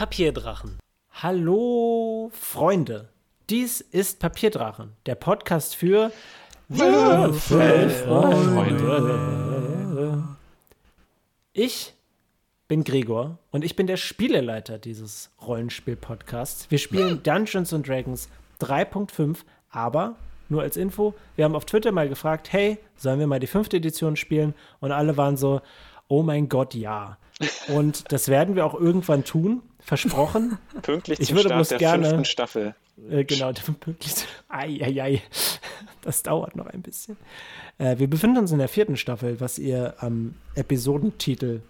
Papierdrachen. Hallo Freunde, dies ist Papierdrachen, der Podcast für Würfelfreunde. Ich bin Gregor und ich bin der Spieleleiter dieses Rollenspiel-Podcasts. Wir spielen Dungeons and Dragons 3.5, aber nur als Info, wir haben auf Twitter mal gefragt, hey, sollen wir mal die fünfte Edition spielen? Und alle waren so, oh mein Gott, ja. Und das werden wir auch irgendwann tun, versprochen. Pünktlich Ich zum würde Start bloß der gerne- fünften Staffel. Äh, genau, der pünktlich. Ei, ei, ei. Das dauert noch ein bisschen. Äh, wir befinden uns in der vierten Staffel, was ihr am Episodentitel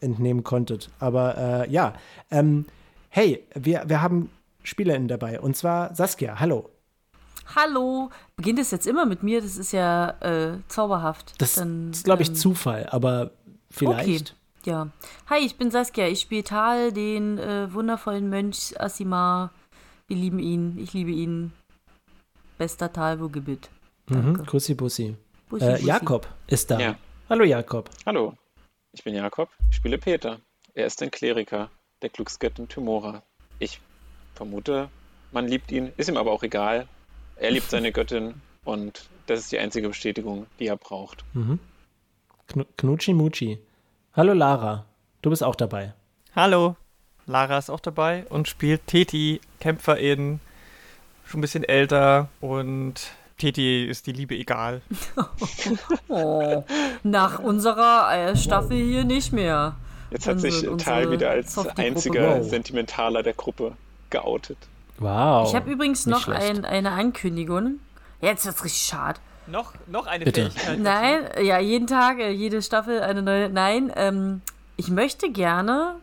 entnehmen konntet. Aber äh, ja, ähm, hey, wir, wir haben SpielerInnen dabei. Und zwar Saskia, hallo. Hallo. Beginnt es jetzt immer mit mir? Das ist ja äh, zauberhaft. Das Dann, ist, glaube ich, ähm, Zufall, aber vielleicht. Okay. Ja. Hi, ich bin Saskia. Ich spiele Tal, den äh, wundervollen Mönch Asimar. Wir lieben ihn. Ich liebe ihn. Bester Tal, wo gebit. Mhm, Danke. Kussi Bussi. Bussi, Äh, Bussi. Jakob ist da. Ja. Hallo Jakob. Hallo, ich bin Jakob, ich spiele Peter. Er ist ein Kleriker der Glücksgöttin Tymora. Ich vermute, man liebt ihn, ist ihm aber auch egal. Er liebt seine Göttin und das ist die einzige Bestätigung, die er braucht. Knu Knutschi Mutschi. Hallo Lara. Du bist auch dabei. Hallo, Lara ist auch dabei und spielt Teti, Kämpferin, schon ein bisschen älter und Teti ist die Liebe egal. Oh, nach unserer äh, Staffel hier nicht mehr. Jetzt hat sich Tal wieder als einziger Wow. Sentimentaler der Gruppe geoutet. Wow. Ich habe übrigens nicht noch ein, eine Ankündigung. Jetzt wird's richtig schade. Noch, noch eine Bitte. Fähigkeit. Nein, ja, jeden Tag, äh, jede Staffel eine neue. Nein, ähm, ich möchte gerne,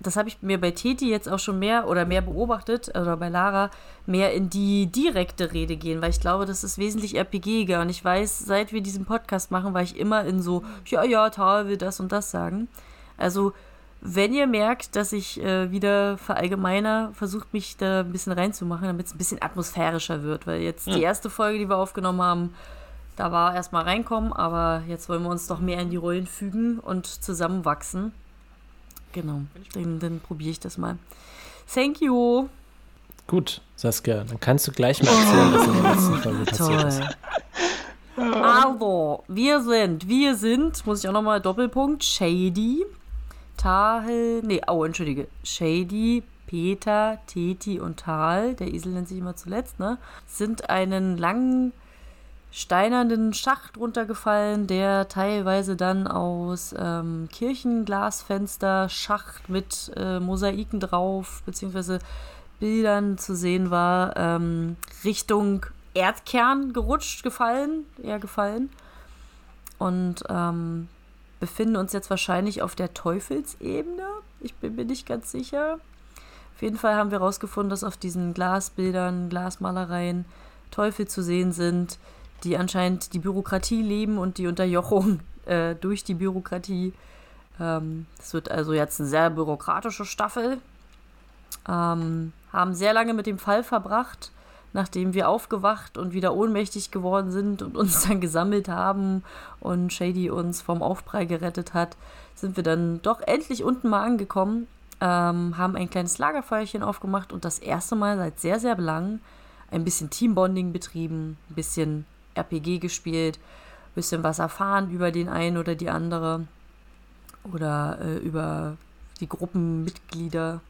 das habe ich mir bei Teti jetzt auch schon mehr oder mehr beobachtet, oder bei Lara, mehr in die direkte Rede gehen, weil ich glaube, das ist wesentlich RPGiger. Und ich weiß, seit wir diesen Podcast machen, war ich immer in so, ja, ja, Tal will das und das sagen. Also, wenn ihr merkt, dass ich äh, wieder verallgemeiner, versucht mich da ein bisschen reinzumachen, damit es ein bisschen atmosphärischer wird, weil jetzt die erste Folge, die wir aufgenommen haben, da war erstmal reinkommen, aber jetzt wollen wir uns doch mehr in die Rollen fügen und zusammenwachsen. Genau, dann, dann probiere ich das mal. Thank you. Gut, Saskia, dann kannst du gleich mal erzählen, was in der letzten Folge passiert ist. Toll. Also, wir sind, wir sind, muss ich auch nochmal Doppelpunkt, Shady, Tahel, nee, oh, entschuldige, Shady, Peter, Teti und Tal, der Esel nennt sich immer zuletzt, ne, sind einen langen, steinernen Schacht runtergefallen, der teilweise dann aus ähm, Kirchenglasfenster, Schacht mit äh, Mosaiken drauf, beziehungsweise Bildern zu sehen war, ähm, Richtung Erdkern gerutscht, gefallen, eher gefallen. Und ähm, befinden uns jetzt wahrscheinlich auf der Teufelsebene. Ich bin mir nicht ganz sicher. Auf jeden Fall haben wir herausgefunden, dass auf diesen Glasbildern, Glasmalereien Teufel zu sehen sind, die anscheinend die Bürokratie leben und die Unterjochung äh, durch die Bürokratie. Ähm, das wird also jetzt eine sehr bürokratische Staffel. Ähm, haben sehr lange mit dem Fall verbracht, nachdem wir aufgewacht und wieder ohnmächtig geworden sind und uns dann gesammelt haben und Shady uns vom Aufprall gerettet hat, sind wir dann doch endlich unten mal angekommen, ähm, haben ein kleines Lagerfeuerchen aufgemacht und das erste Mal seit sehr, sehr lang ein bisschen Teambonding betrieben, ein bisschen RPG gespielt, ein bisschen was erfahren über den einen oder die andere oder äh, über die Gruppenmitglieder.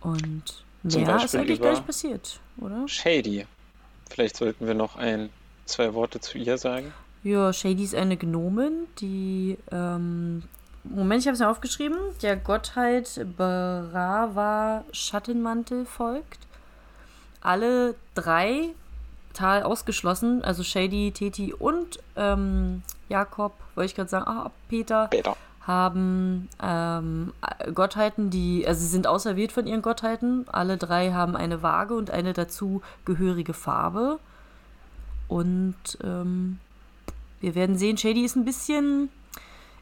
Und Zum ist Beispiel eigentlich über- gar nicht passiert, oder? Shady. Vielleicht sollten wir noch ein, zwei Worte zu ihr sagen. Ja, Shady ist eine Gnomin, die, ähm, Moment, ich habe es mir aufgeschrieben, der Gottheit Brava Schattenmantel folgt. Alle drei, Tal ausgeschlossen, also Shady, Teti und ähm, Jakob, wollte ich gerade sagen, ah, Peter, Peter. Haben ähm, Gottheiten, die, also sie sind auserwählt von ihren Gottheiten. Alle drei haben eine Waage und eine dazu gehörige Farbe. Und ähm, wir werden sehen, Shady ist ein bisschen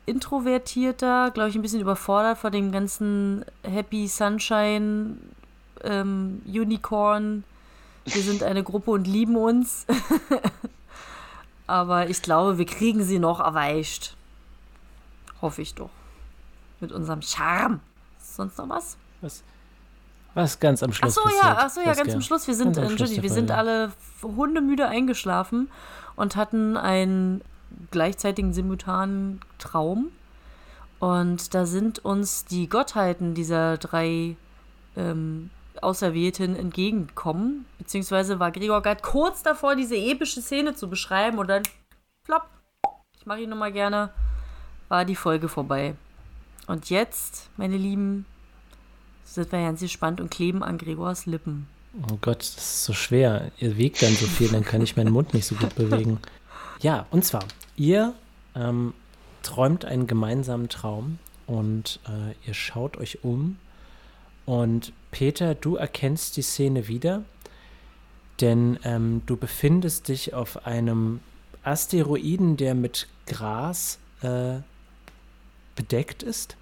introvertierter, glaube ich, ein bisschen überfordert von dem ganzen Happy Sunshine ähm, Unicorn. Wir sind eine Gruppe und lieben uns. Aber ich glaube, wir kriegen sie noch erweicht. Hoffe ich doch. Mit unserem Charme. Sonst noch was? Was, was ganz am Schluss so, passiert. ja, ach so, ja, ganz zum Schluss. Wir sind, am der wir sind alle hundemüde eingeschlafen und hatten einen gleichzeitigen simultanen Traum. Und da sind uns die Gottheiten dieser drei ähm, Auserwählten entgegengekommen. Beziehungsweise war Gregor gerade kurz davor, diese epische Szene zu beschreiben und dann, plopp, ich mache ihn nochmal gerne, war die Folge vorbei. Und jetzt, meine Lieben, sind wir ganz gespannt und kleben an Gregors Lippen. Oh Gott, das ist so schwer. Ihr wiegt dann so viel, dann kann ich meinen Mund nicht so gut bewegen. Ja, und zwar, ihr ähm, träumt einen gemeinsamen Traum und äh, ihr schaut euch um. Und Peter, du erkennst die Szene wieder, denn ähm, du befindest dich auf einem Asteroiden, der mit Gras äh, bedeckt ist.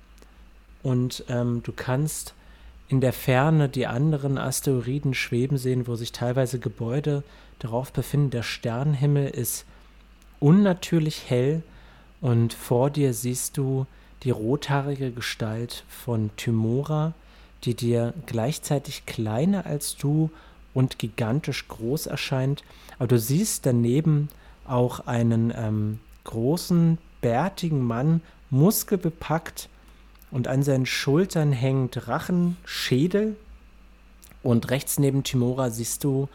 Und ähm, du kannst in der Ferne die anderen Asteroiden schweben sehen, wo sich teilweise Gebäude darauf befinden. Der Sternenhimmel ist unnatürlich hell und vor dir siehst du die rothaarige Gestalt von Tymora, die dir gleichzeitig kleiner als du und gigantisch groß erscheint. Aber du siehst daneben auch einen ähm, großen, bärtigen Mann, muskelbepackt, und an seinen Schultern hängt Drachenschädel. Und rechts neben Timora siehst du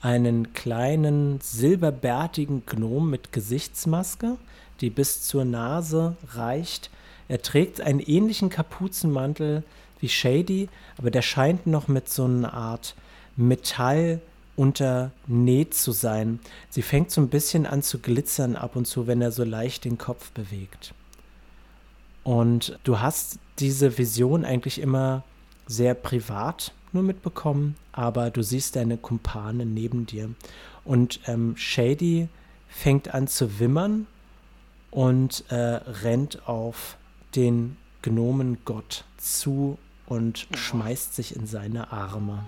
einen kleinen silberbärtigen Gnom mit Gesichtsmaske, die bis zur Nase reicht. Er trägt einen ähnlichen Kapuzenmantel wie Shady, aber der scheint noch mit so einer Art Metall unternäht zu sein. Sie fängt so ein bisschen an zu glitzern ab und zu, wenn er so leicht den Kopf bewegt. Und du hast diese Vision eigentlich immer sehr privat nur mitbekommen, aber du siehst deine Kumpane neben dir. Und ähm, Shady fängt an zu wimmern und äh, rennt auf den Gnomengott zu und schmeißt sich in seine Arme.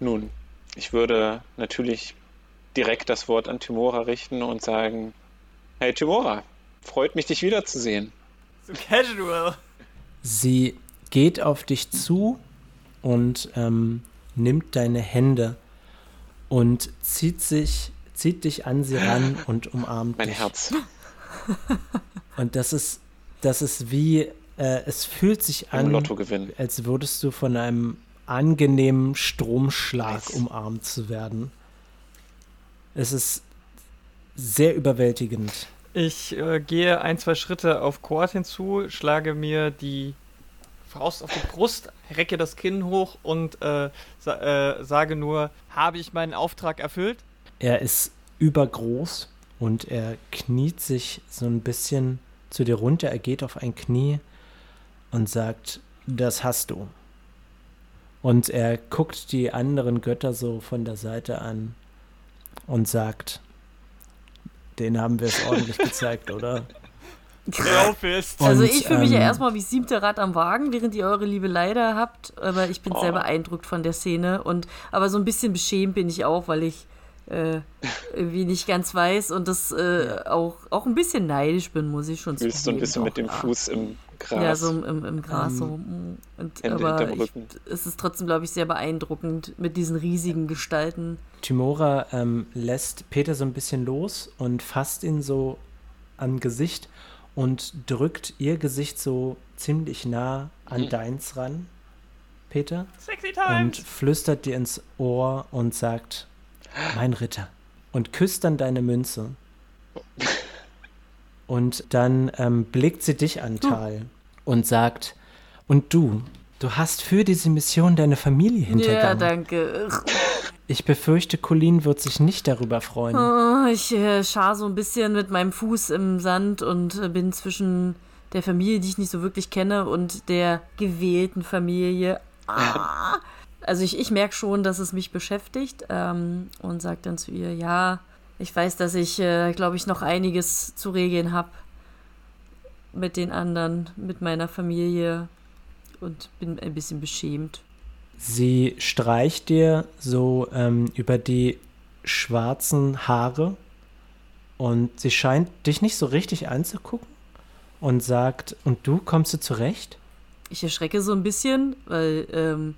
Nun, ich würde natürlich direkt das Wort an Timora richten und sagen: Hey Timora, freut mich, dich wiederzusehen. So casual. Sie geht auf dich zu und ähm, nimmt deine Hände und zieht sich, zieht dich an sie ran und umarmt Mein dich. Herz. Und das ist, das ist wie, äh, es fühlt sich an, als würdest du von einem angenehmen Stromschlag Nice. umarmt zu werden. Es ist sehr überwältigend. Ich äh, gehe ein, zwei Schritte auf Quad hinzu, schlage mir die Faust auf die Brust, recke das Kinn hoch und äh, sa äh, sage nur, habe ich meinen Auftrag erfüllt? Er ist übergroß und er kniet sich so ein bisschen zu dir runter. Er geht auf ein Knie und sagt, das hast du. Und er guckt die anderen Götter so von der Seite an und sagt, den haben wir es ordentlich gezeigt, oder? Graufist. Und, Also ich fühle mich ja ähm, erstmal wie siebte Rad am Wagen, während ihr eure liebe Leider habt, aber ich bin Oh. sehr beeindruckt von der Szene und aber so ein bisschen beschämt bin ich auch, weil ich äh, irgendwie nicht ganz weiß und das äh, auch, auch ein bisschen neidisch bin, muss ich schon Fühlst du ein bisschen mit dem ja. Fuß im Gras. Ja, so im, im, Gras Ähm, so. mm. Und, Hände aber ich, es ist trotzdem, glaube ich, sehr beeindruckend mit diesen riesigen Gestalten. Timora ähm, lässt Peter so ein bisschen los und fasst ihn so am Gesicht und drückt ihr Gesicht so ziemlich nah an Mhm. deins ran, Peter, Sexy und Times. flüstert dir ins Ohr und sagt, mein Ritter, und küsst dann deine Münze. Und dann ähm, blickt sie dich an, Tal, und sagt, und du, du hast für diese Mission deine Familie Ja, hintergangen. danke. ich befürchte, Colleen wird sich nicht darüber freuen. Oh, ich äh, schar so ein bisschen mit meinem Fuß im Sand und äh, bin zwischen der Familie, die ich nicht so wirklich kenne, und der gewählten Familie. Ah. Also ich, ich merke schon, dass es mich beschäftigt ähm, und sage dann zu ihr, ja, ich weiß, dass ich, äh, glaube ich, noch einiges zu regeln habe mit den anderen, mit meiner Familie und bin ein bisschen beschämt. Sie streicht dir so ähm, über die schwarzen Haare und sie scheint dich nicht so richtig anzugucken und sagt, und du kommst du zurecht? ich erschrecke so ein bisschen, weil ähm,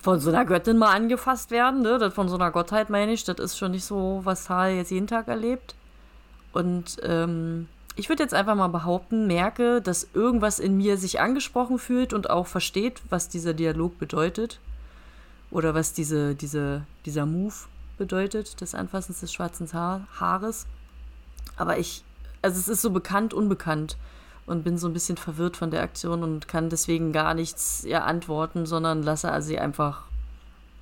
von so einer Göttin mal angefasst werden, ne? Das von so einer Gottheit meine ich, das ist schon nicht so, was Tal jetzt jeden Tag erlebt. Und ähm, ich würde jetzt einfach mal behaupten, merke, dass irgendwas in mir sich angesprochen fühlt und auch versteht, was dieser Dialog bedeutet. Oder was diese, diese, dieser Move bedeutet, des Anfassens des schwarzen Haar Haares. Aber ich, also es ist so bekannt, unbekannt und bin so ein bisschen verwirrt von der Aktion und kann deswegen gar nichts ihr antworten, sondern lasse sie einfach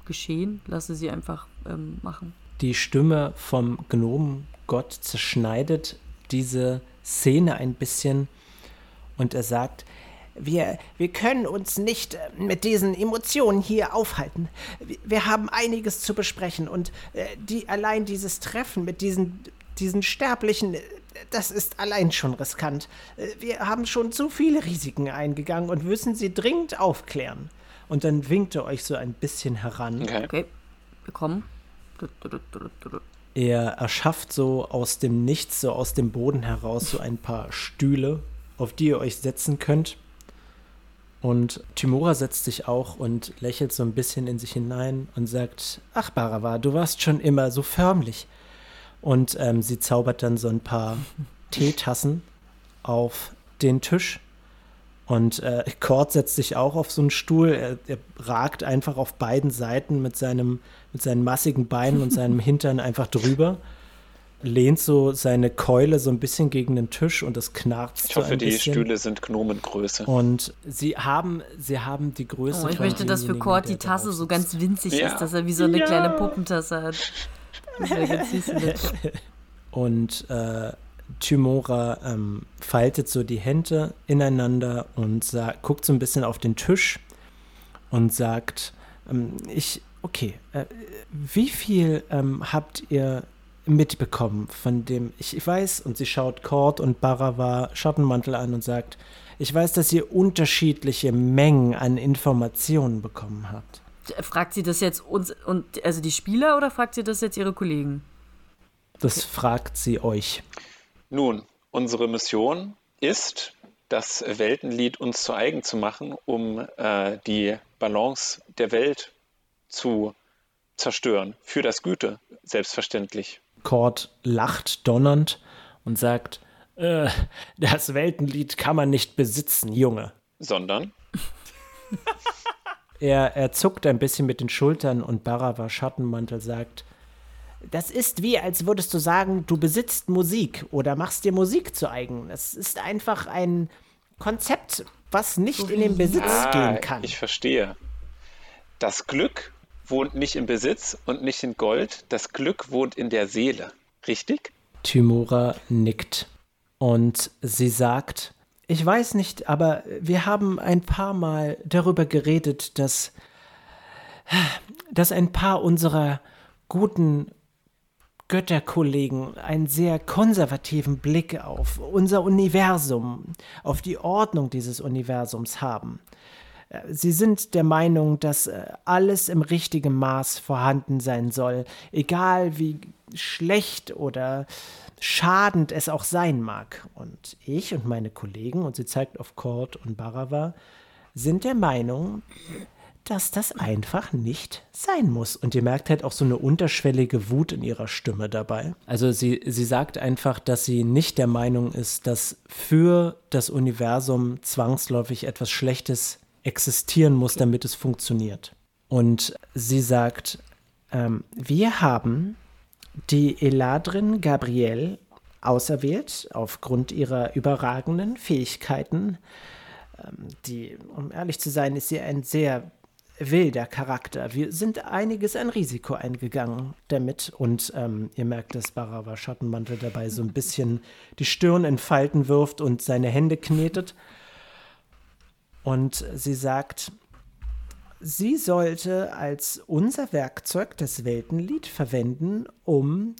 geschehen, lasse sie einfach ähm, machen. Die Stimme vom Gnomengott zerschneidet diese Szene ein bisschen und er sagt, wir, wir können uns nicht äh, mit diesen Emotionen hier aufhalten. Wir haben einiges zu besprechen und äh, die, allein dieses Treffen mit diesen, diesen Sterblichen, äh, das ist allein schon riskant. Wir haben schon zu viele Risiken eingegangen und müssen sie dringend aufklären. Und dann winkt er euch so ein bisschen heran. Okay, okay. wir kommen. Er erschafft so aus dem Nichts, so aus dem Boden heraus, so ein paar Stühle, auf die ihr euch setzen könnt. Und Timora setzt sich auch und lächelt so ein bisschen in sich hinein und sagt: Ach, Barawa, du warst schon immer so förmlich. Und ähm, sie zaubert dann so ein paar Teetassen auf den Tisch. Und äh, Cord setzt sich auch auf so einen Stuhl. Er, er, ragt einfach auf beiden Seiten mit, seinem, mit seinen massigen Beinen und seinem Hintern einfach drüber. Lehnt so seine Keule so ein bisschen gegen den Tisch und es knarzt. Ich hoffe, so die bisschen. Stühle sind Gnomengröße. Und sie haben, sie haben die Größe. Oh, ich möchte, dass für Cord die Tasse so ganz winzig ja. ist, dass er wie so eine ja. kleine Puppentasse hat. und äh, Timora ähm, faltet so die Hände ineinander und sagt, guckt so ein bisschen auf den Tisch und sagt, ähm, ich, okay, äh, wie viel ähm, habt ihr mitbekommen von dem, ich, ich weiß, und sie schaut Cord und Barawa Schattenmantel an und sagt, ich weiß, dass ihr unterschiedliche Mengen an Informationen bekommen habt. Fragt sie das jetzt uns und also die Spieler oder fragt sie das jetzt ihre Kollegen? Das fragt sie euch. Nun, unsere Mission ist, das Weltenlied uns zu eigen zu machen, um äh, die Balance der Welt zu zerstören. Für das Güte, selbstverständlich. Cord lacht donnernd und sagt, äh, das Weltenlied kann man nicht besitzen, Junge. Sondern? Er, er zuckt ein bisschen mit den Schultern und Barava Schattenmantel sagt, das ist wie, als würdest du sagen, du besitzt Musik oder machst dir Musik zu eigen. Es ist einfach ein Konzept, was nicht in den Besitz ah, gehen kann. Ich verstehe. Das Glück wohnt nicht im Besitz und nicht in Gold. Das Glück wohnt in der Seele. Richtig? Timura nickt und sie sagt, ich weiß nicht, aber wir haben ein paar Mal darüber geredet, dass, dass ein paar unserer guten Götterkollegen einen sehr konservativen Blick auf unser Universum, auf die Ordnung dieses Universums haben. Sie sind der Meinung, dass äh, alles im richtigen Maß vorhanden sein soll, egal wie schlecht oder schadend es auch sein mag. Und ich und meine Kollegen, und sie zeigt auf Cord und Barava, sind der Meinung, dass das einfach nicht sein muss. Und ihr merkt halt auch so eine unterschwellige Wut in ihrer Stimme dabei. Also sie, sie sagt einfach, dass sie nicht der Meinung ist, dass für das Universum zwangsläufig etwas Schlechtes existieren muss, damit es funktioniert. Und sie sagt, ähm, wir haben die Eladrin Gabrielle auserwählt aufgrund ihrer überragenden Fähigkeiten. Ähm, die, um ehrlich zu sein, ist sie ein sehr wilder Charakter. Wir sind einiges an Risiko eingegangen damit und ähm, ihr merkt, dass Barawa Schattenmantel dabei so ein bisschen die Stirn in Falten wirft und seine Hände knetet. Und sie sagt, sie sollte als unser Werkzeug das Weltenlied verwenden, um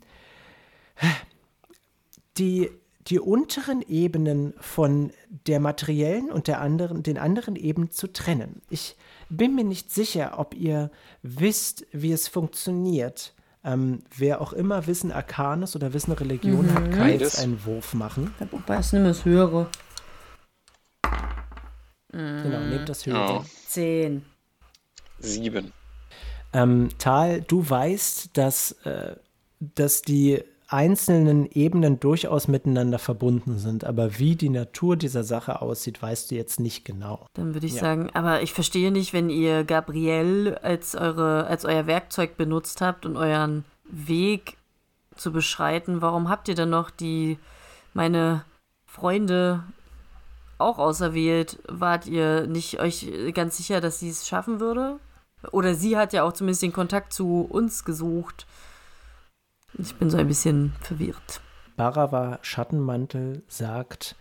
die, die unteren Ebenen von der materiellen und der anderen, den anderen Ebenen zu trennen. Ich bin mir nicht sicher, ob ihr wisst, wie es funktioniert. Ähm, wer auch immer Wissen Arcanis oder Wissen Religion mhm. hat, kann jetzt einen Wurf machen. Wobei es nicht mehr höhere. Genau, nehmt das Höhere. Oh. Zehn. Sieben. Ähm, Tal, du weißt, dass, äh, dass die einzelnen Ebenen durchaus miteinander verbunden sind, aber wie die Natur dieser Sache aussieht, weißt du jetzt nicht genau. Dann würde ich Ja. sagen, aber ich verstehe nicht, wenn ihr Gabrielle als, eure, als euer Werkzeug benutzt habt und euren Weg zu beschreiten, warum habt ihr dann noch die, meine Freunde auch auserwählt? Wart ihr nicht euch ganz sicher, dass sie es schaffen würde? Oder sie hat ja auch zumindest den Kontakt zu uns gesucht. Ich bin so ein bisschen verwirrt. Barawa Schattenmantel sagt,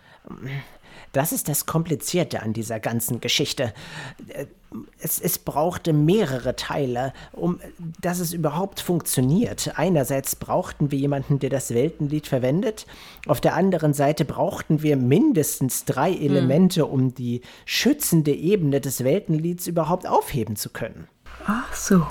das ist das Komplizierte an dieser ganzen Geschichte. Es, es brauchte mehrere Teile, um dass es überhaupt funktioniert. Einerseits brauchten wir jemanden, der das Weltenlied verwendet. Auf der anderen Seite brauchten wir mindestens drei Elemente, um die schützende Ebene des Weltenlieds überhaupt aufheben zu können. Ach so.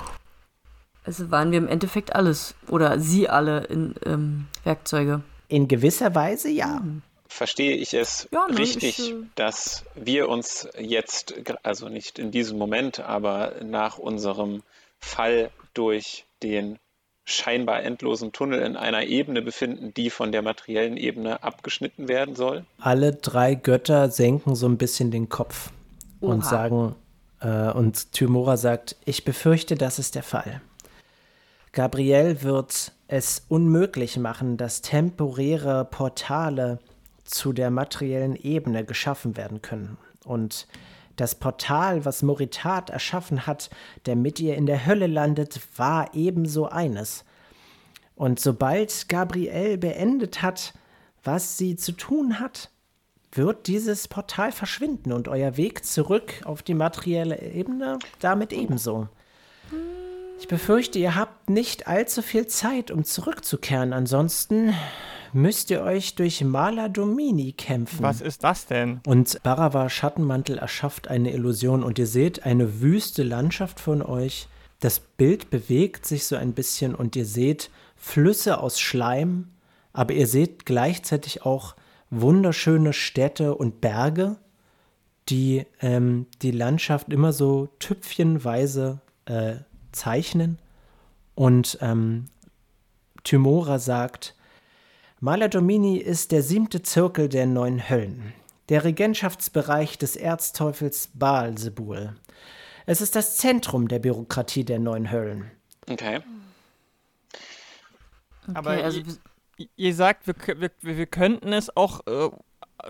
Also waren wir im Endeffekt alles. Oder sie alle in ähm, Werkzeuge. In gewisser Weise ja. Verstehe ich es Ja, ne, richtig, ich, äh, dass wir uns jetzt, also nicht in diesem Moment, aber nach unserem Fall durch den scheinbar endlosen Tunnel in einer Ebene befinden, die von der materiellen Ebene abgeschnitten werden soll? alle drei Götter senken so ein bisschen den Kopf und Oha. sagen, äh, und Tymora sagt, ich befürchte, das ist der Fall. Gabriel wird es unmöglich machen, dass temporäre Portale zu der materiellen Ebene geschaffen werden können. Und das Portal, was Moritat erschaffen hat, der mit ihr in der Hölle landet, war ebenso eines. Und sobald Gabriel beendet hat, was sie zu tun hat, wird dieses Portal verschwinden und euer Weg zurück auf die materielle Ebene damit ebenso. Ich befürchte, ihr habt nicht allzu viel Zeit, um zurückzukehren. Ansonsten müsst ihr euch durch Mala Domini kämpfen. Was ist das denn? Und Barawa Schattenmantel erschafft eine Illusion und ihr seht eine wüste Landschaft von euch. Das Bild bewegt sich so ein bisschen und ihr seht Flüsse aus Schleim, aber ihr seht gleichzeitig auch wunderschöne Städte und Berge, die ähm, die Landschaft immer so tüpfchenweise äh, zeichnen. Und ähm, Tymora sagt, Maladomini ist der siebte Zirkel der neun Höllen, der Regentschaftsbereich des Erzteufels Baalsebul. Es ist das Zentrum der Bürokratie der neun Höllen. Okay. Aber Okay, also ihr, ihr sagt, wir, wir wir könnten es auch äh,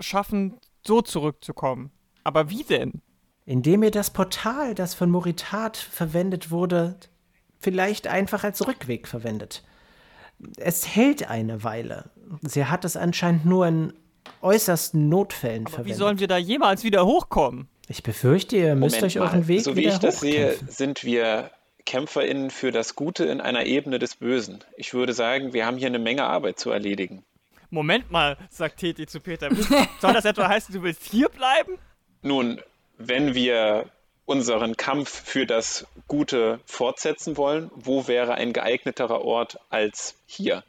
schaffen, so zurückzukommen. Aber wie denn? Indem ihr das Portal, das von Moritat verwendet wurde, vielleicht einfach als Rückweg verwendet. Es hält eine Weile. Sie hat es anscheinend nur in äußersten Notfällen Aber wie verwendet. sollen wir da jemals wieder hochkommen? ich befürchte, ihr müsst Moment euch euren mal. Weg So wie wieder ich das sehe, sind wir KämpferInnen für das Gute in einer Ebene des Bösen. Ich würde sagen, wir haben hier eine Menge Arbeit zu erledigen. Moment mal, sagt Teti zu Peter. Soll das etwa heißen, du willst hier bleiben? Nun, wenn wir unseren Kampf für das Gute fortsetzen wollen, wo wäre ein geeigneterer Ort als hier?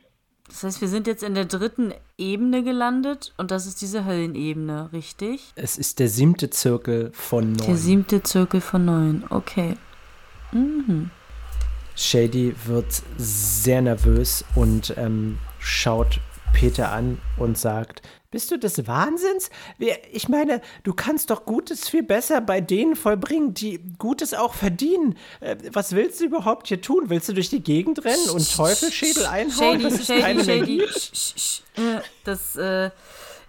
Das heißt, wir sind jetzt in der dritten Ebene gelandet und das ist diese Höllenebene, richtig? Es ist der siebte Zirkel von Der neun. siebte Zirkel von neun. Okay. Shady wird sehr nervös und ähm, schaut Peter an und sagt, bist du des Wahnsinns? Ich meine, du kannst doch Gutes viel besser bei denen vollbringen, die Gutes auch verdienen. Äh, Was willst du überhaupt hier tun? Willst du durch die Gegend rennen und Teufelsschädel einhauen? Shady, Das ist Shady, Shady. Äh, Das, äh,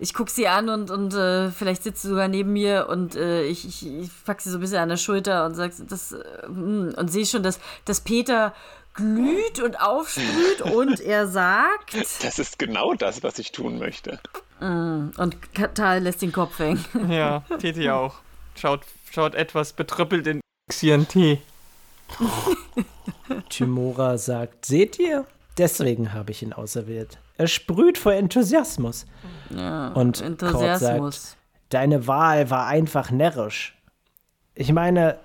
ich guck sie an und, und äh, vielleicht sitzt sie sogar neben mir und äh, ich, ich, ich pack sie so ein bisschen an der Schulter und sag das, äh, hm, und sehe schon, dass, dass Peter glüht und aufsprüht und er sagt Das ist genau das, was ich tun möchte. und Tal lässt den Kopf hängen. Ja, Teti auch. Schaut, schaut etwas betrüppelt in ihren Tee. Tymora sagt, seht ihr? Deswegen habe ich ihn auserwählt. Er sprüht vor Enthusiasmus. Ja, Und Enthusiasmus. sagt, deine Wahl war einfach närrisch. Ich meine,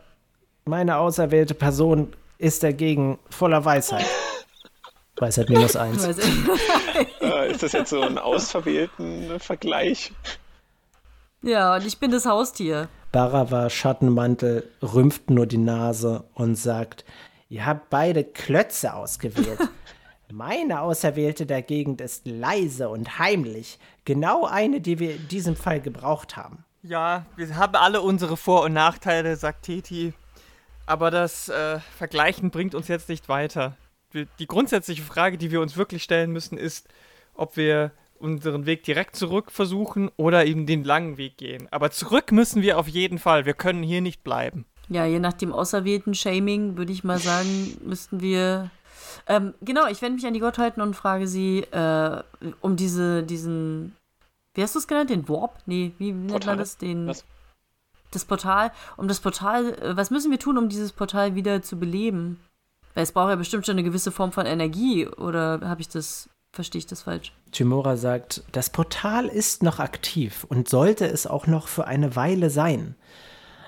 meine auserwählte Person ist dagegen voller Weisheit. Weisheit minus eins. Äh, ist das jetzt so ein ausverwählten Vergleich? Ja, und ich bin das Haustier. Barava Schattenmantel rümpft nur die Nase und sagt, ihr habt beide Klötze ausgewählt. Meine Auserwählte der Gegend ist leise und heimlich. Genau eine, die wir in diesem Fall gebraucht haben. Ja, wir haben alle unsere Vor- und Nachteile, sagt Teti. Aber das äh, Vergleichen bringt uns jetzt nicht weiter. Wir, die grundsätzliche Frage, die wir uns wirklich stellen müssen, ist, ob wir unseren Weg direkt zurück versuchen oder eben den langen Weg gehen. Aber zurück müssen wir auf jeden Fall. Wir können hier nicht bleiben. Ja, je nach dem auserwählten Shaming würde ich mal sagen, müssten wir. Ähm, genau, ich wende mich an die Gottheiten und frage sie äh, um diese, diesen. Wie hast du es genannt? Den Warp? Nee, wie nennt man das? Den, Was? Das Portal. Um das Portal. Äh, was müssen wir tun, um dieses Portal wieder zu beleben? Weil es braucht ja bestimmt schon eine gewisse Form von Energie. Oder habe ich das. Verstehe ich das falsch? Chimora sagt, das Portal ist noch aktiv und sollte es auch noch für eine Weile sein.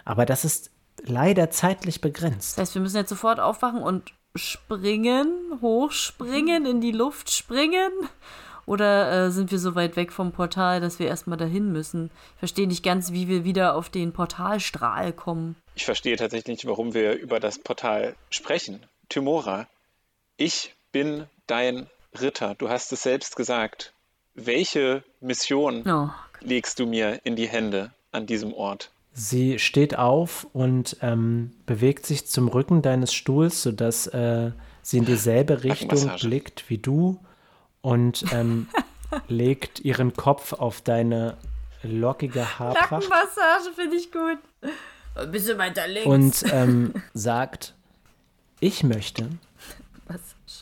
Aber das ist leider zeitlich begrenzt. Das heißt, wir müssen jetzt sofort aufwachen und springen, hochspringen, in die Luft springen? Oder äh, sind wir so weit weg vom Portal, dass wir erstmal dahin müssen? Ich verstehe nicht ganz, wie wir wieder auf den Portalstrahl kommen. Ich verstehe tatsächlich nicht, warum wir über das Portal sprechen. Tymora, ich bin dein Ritter. Du hast es selbst gesagt. Welche Mission Oh, legst du mir in die Hände an diesem Ort? Sie steht auf und ähm, bewegt sich zum Rücken deines Stuhls, sodass äh, sie in dieselbe Richtung blickt wie du und ähm, legt ihren Kopf auf deine lockige Haarpracht Nackenmassage finde ich gut. Ein bisschen weiter links. und ähm, sagt, ich möchte,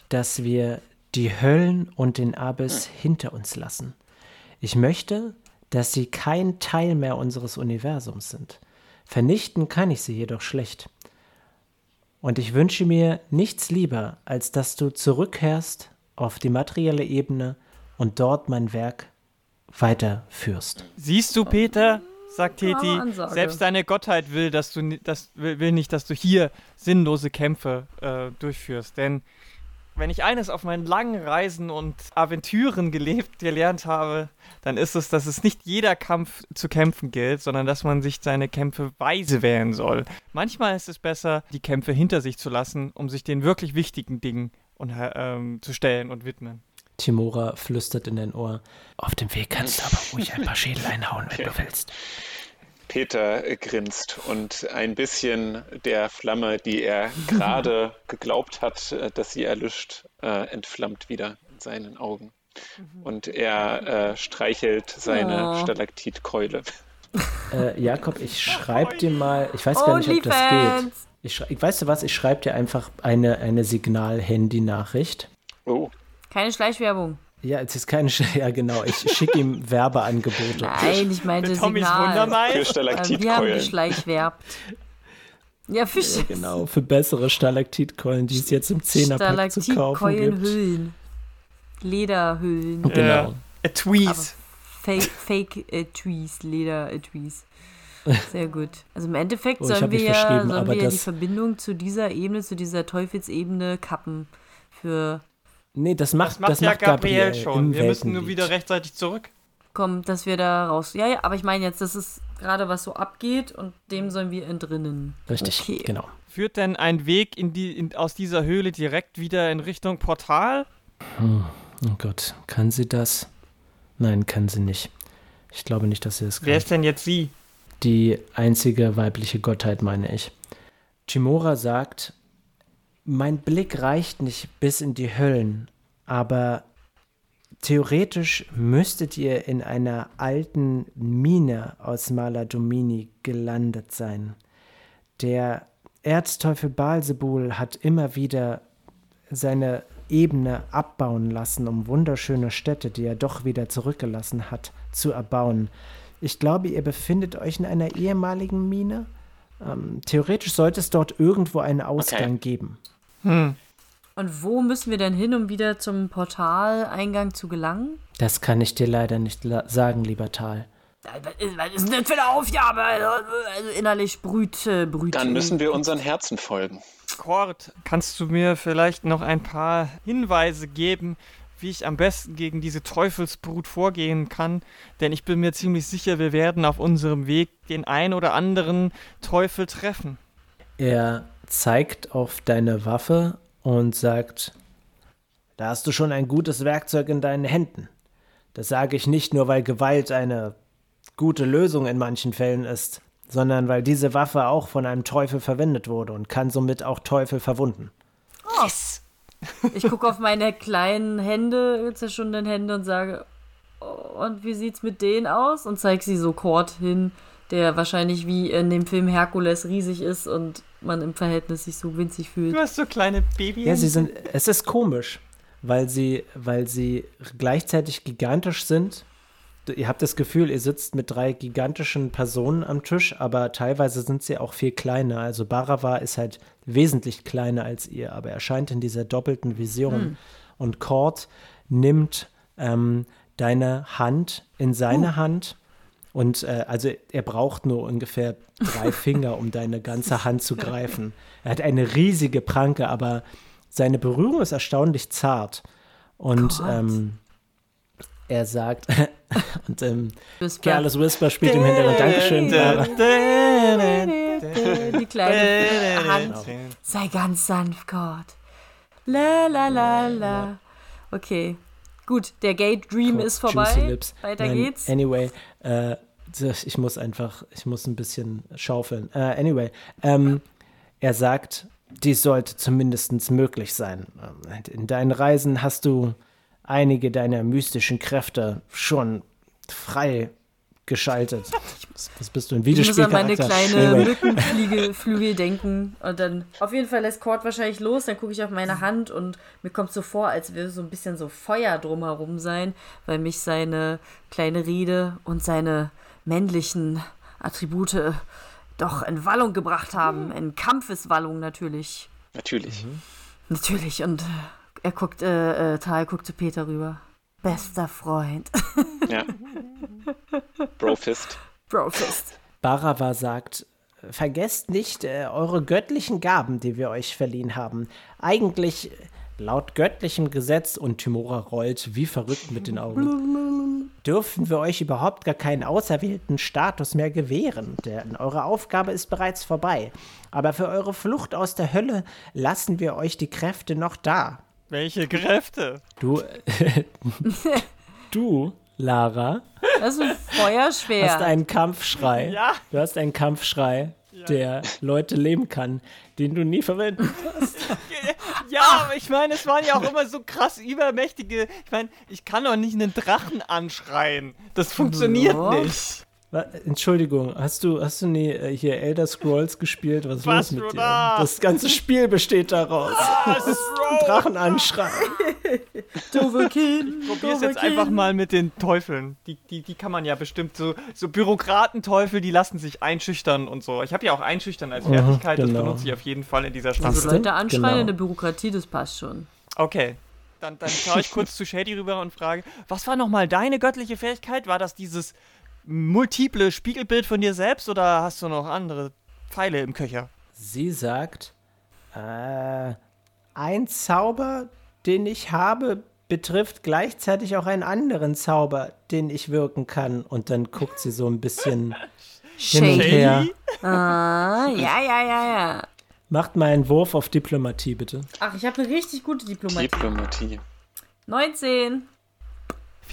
dass wir die Höllen und den Abyss hinter uns lassen. Ich möchte, dass sie kein Teil mehr unseres Universums sind. Vernichten kann ich sie jedoch schlecht. Und ich wünsche mir nichts lieber, als dass du zurückkehrst auf die materielle Ebene und dort mein Werk weiterführst. Siehst du, Peter, sagt Teti, selbst deine Gottheit will, dass du das will, will nicht, dass du hier sinnlose Kämpfe äh, durchführst. Denn wenn ich eines auf meinen langen Reisen und Aventüren gelebt gelernt habe, dann ist es, dass es nicht jeder Kampf zu kämpfen gilt, sondern dass man sich seine Kämpfe weise wählen soll. Manchmal ist es besser, die Kämpfe hinter sich zu lassen, um sich den wirklich wichtigen Dingen und, äh, ähm, zu stellen und widmen. Timora flüstert in dein Ohr. Auf dem Weg kannst du aber ruhig ein paar Schädel einhauen, wenn du willst. Peter grinst und ein bisschen der Flamme, die er gerade geglaubt hat, äh, dass sie erlischt, äh, entflammt wieder in seinen Augen. Und er äh, streichelt seine Oh. Stalaktitkeule. Äh, Jakob, ich schreibe dir mal, ich weiß gar nicht, ob das geht. Ich, weißt du was, ich schreibe dir einfach eine, eine Signal-Handy-Nachricht. Oh, Keine Schleichwerbung. Ja, es ist keine, Sch- ja genau, ich schicke ihm Werbeangebote. Nein, ich meinte Für Tommys Signal. für wir haben Stalaktitkeulen. geschleichwerbt. Ja, Fisch. Genau, für bessere Stalaktitkollen, die es jetzt im Zehnerpack zu kaufen gibt. Stalaktitkeulenhüllen. Lederhüllen. Genau. Äh, a Tweeze. Fake, Fake äh, Tweez, Leder äh, Tweez. Sehr gut. Also im Endeffekt Oh, sollen wir ja, sollen wir ja die Verbindung zu dieser Ebene, zu dieser Teufelsebene kappen. Für, Nee, das macht, Das macht das ja macht Gabriel, Gabriel schon. im Wir müssen nur wieder rechtzeitig zurück. komm, dass wir da raus. Ja, ja, aber ich meine jetzt, das ist gerade was so abgeht und dem sollen wir entrinnen. Richtig, Okay. genau. Führt denn ein Weg in die, in, aus dieser Höhle direkt wieder in Richtung Portal? Oh Gott, kann sie das? Nein, kann sie nicht. Ich glaube nicht, dass sie das kann. Wer ist denn jetzt sie? Die einzige weibliche Gottheit, meine ich. Chimora sagt, mein Blick reicht nicht bis in die Höllen, aber theoretisch müsstet ihr in einer alten Mine aus Maladomini gelandet sein. Der Erzteufel Baalsebul hat immer wieder seine Ebene abbauen lassen, um wunderschöne Städte, die er doch wieder zurückgelassen hat, zu erbauen. Ich glaube, ihr befindet euch in einer ehemaligen Mine. Ähm, theoretisch sollte es dort irgendwo einen Ausgang geben. Hm. Und wo müssen wir denn hin, um wieder zum Portaleingang zu gelangen? Das kann ich dir leider nicht la sagen, lieber Tal. Was ist, denn für eine Aufgabe? Also, innerlich brüt, äh, brüt. dann müssen wir unseren Herzen folgen. Kort, kannst du mir vielleicht noch ein paar Hinweise geben, wie ich am besten gegen diese Teufelsbrut vorgehen kann, denn ich bin mir ziemlich sicher, wir werden auf unserem Weg den ein oder anderen Teufel treffen. Er zeigt auf deine Waffe und sagt, da hast du schon ein gutes Werkzeug in deinen Händen. Das sage ich nicht nur, weil Gewalt eine gute Lösung in manchen Fällen ist, sondern weil diese Waffe auch von einem Teufel verwendet wurde und kann somit auch Teufel verwunden. Yes! Ich gucke auf meine kleinen Hände, zerschundenen Hände und sage, oh, und wie sieht's mit denen aus? Und zeige sie so Kord hin, der wahrscheinlich wie in dem Film Herkules riesig ist und man im Verhältnis sich so winzig fühlt. Du hast so kleine Babys. Ja, sie sind. Es ist komisch, weil sie, weil sie gleichzeitig gigantisch sind. Ihr habt das Gefühl, ihr sitzt mit drei gigantischen Personen am Tisch, aber teilweise sind sie auch viel kleiner. Also Barava ist halt wesentlich kleiner als ihr, aber er scheint in dieser doppelten Vision. Und Cord nimmt ähm, deine Hand in seine Hand. Und äh, also er braucht nur ungefähr drei Finger, um deine ganze Hand zu greifen. Er hat eine riesige Pranke, aber seine Berührung ist erstaunlich zart. Und ähm, er sagt, und ähm, Whisper. Careless Whisper spielt im Hintergrund. Dankeschön. Die kleine Hand. Sei ganz sanft, Gott. La la la la. Okay. Gut, der Gate Dream ist Juicy vorbei. Weiter Nein, geht's. Anyway, äh, ich muss einfach, ich muss ein bisschen schaufeln. Äh, anyway, ähm, er sagt, dies sollte zumindest möglich sein. Ähm, In deinen Reisen hast du einige deiner mystischen Kräfte schon frei geschaltet. Was, was bist du, ein Ich muss an meine kleine. Mückenflügel Flügel denken. Und dann, auf jeden Fall lässt Cord wahrscheinlich los. Dann gucke ich auf meine Hand und mir kommt so vor, als würde so ein bisschen so Feuer drumherum sein, weil mich seine kleine Rede und seine männlichen Attribute doch in Wallung gebracht haben. In Kampfeswallung natürlich. Natürlich. Natürlich. Und äh, er guckt, äh, äh, Tal guckt zu Peter rüber. Bester Freund. Ja. Brofist. Brofist. Barava sagt, vergesst nicht äh, eure göttlichen Gaben, die wir euch verliehen haben. Eigentlich laut göttlichem Gesetz, und Timora rollt wie verrückt mit den Augen, dürfen wir euch überhaupt gar keinen auserwählten Status mehr gewähren, denn eure Aufgabe ist bereits vorbei. Aber für eure Flucht aus der Hölle lassen wir euch die Kräfte noch da. Welche Kräfte? Du, du, Lara, Das ist Feuerschwer. hast einen Kampfschrei. Ja. Du hast einen Kampfschrei, der Leute leben kann, den du nie verwenden kannst. Ja, aber ich meine, es waren ja auch immer so krass übermächtige. Ich meine, ich kann doch nicht einen Drachen anschreien. Das funktioniert Ja. nicht. Entschuldigung, hast du, hast du nie äh, hier Elder Scrolls gespielt? Was ist Was los mit dir? da? Das ganze Spiel besteht daraus. Das ist Drachen anschreien. Doofe Kind. Probier's jetzt einfach mal mit den Teufeln. Die, die, die kann man ja bestimmt so, so Bürokratenteufel, die lassen sich einschüchtern und so. Ich habe ja auch einschüchtern als Fertigkeit, genau. das benutze ich auf jeden Fall in dieser Staffel. Also? Leute anschreien Genau. in der Bürokratie, das passt schon. Okay. Dann, dann schaue ich kurz zu Shady rüber und frage, was war nochmal deine göttliche Fähigkeit? War das dieses multiple Spiegelbild von dir selbst oder hast du noch andere Pfeile im Köcher? Sie sagt, äh, ein Zauber, den ich habe, betrifft gleichzeitig auch einen anderen Zauber, den ich wirken kann. Und dann guckt sie so ein bisschen hin und Shady. her. Ah, ja, ja, ja, ja. Macht mal einen Wurf auf Diplomatie, bitte. Ach, ich habe eine richtig gute Diplomatie. Diplomatie. 19.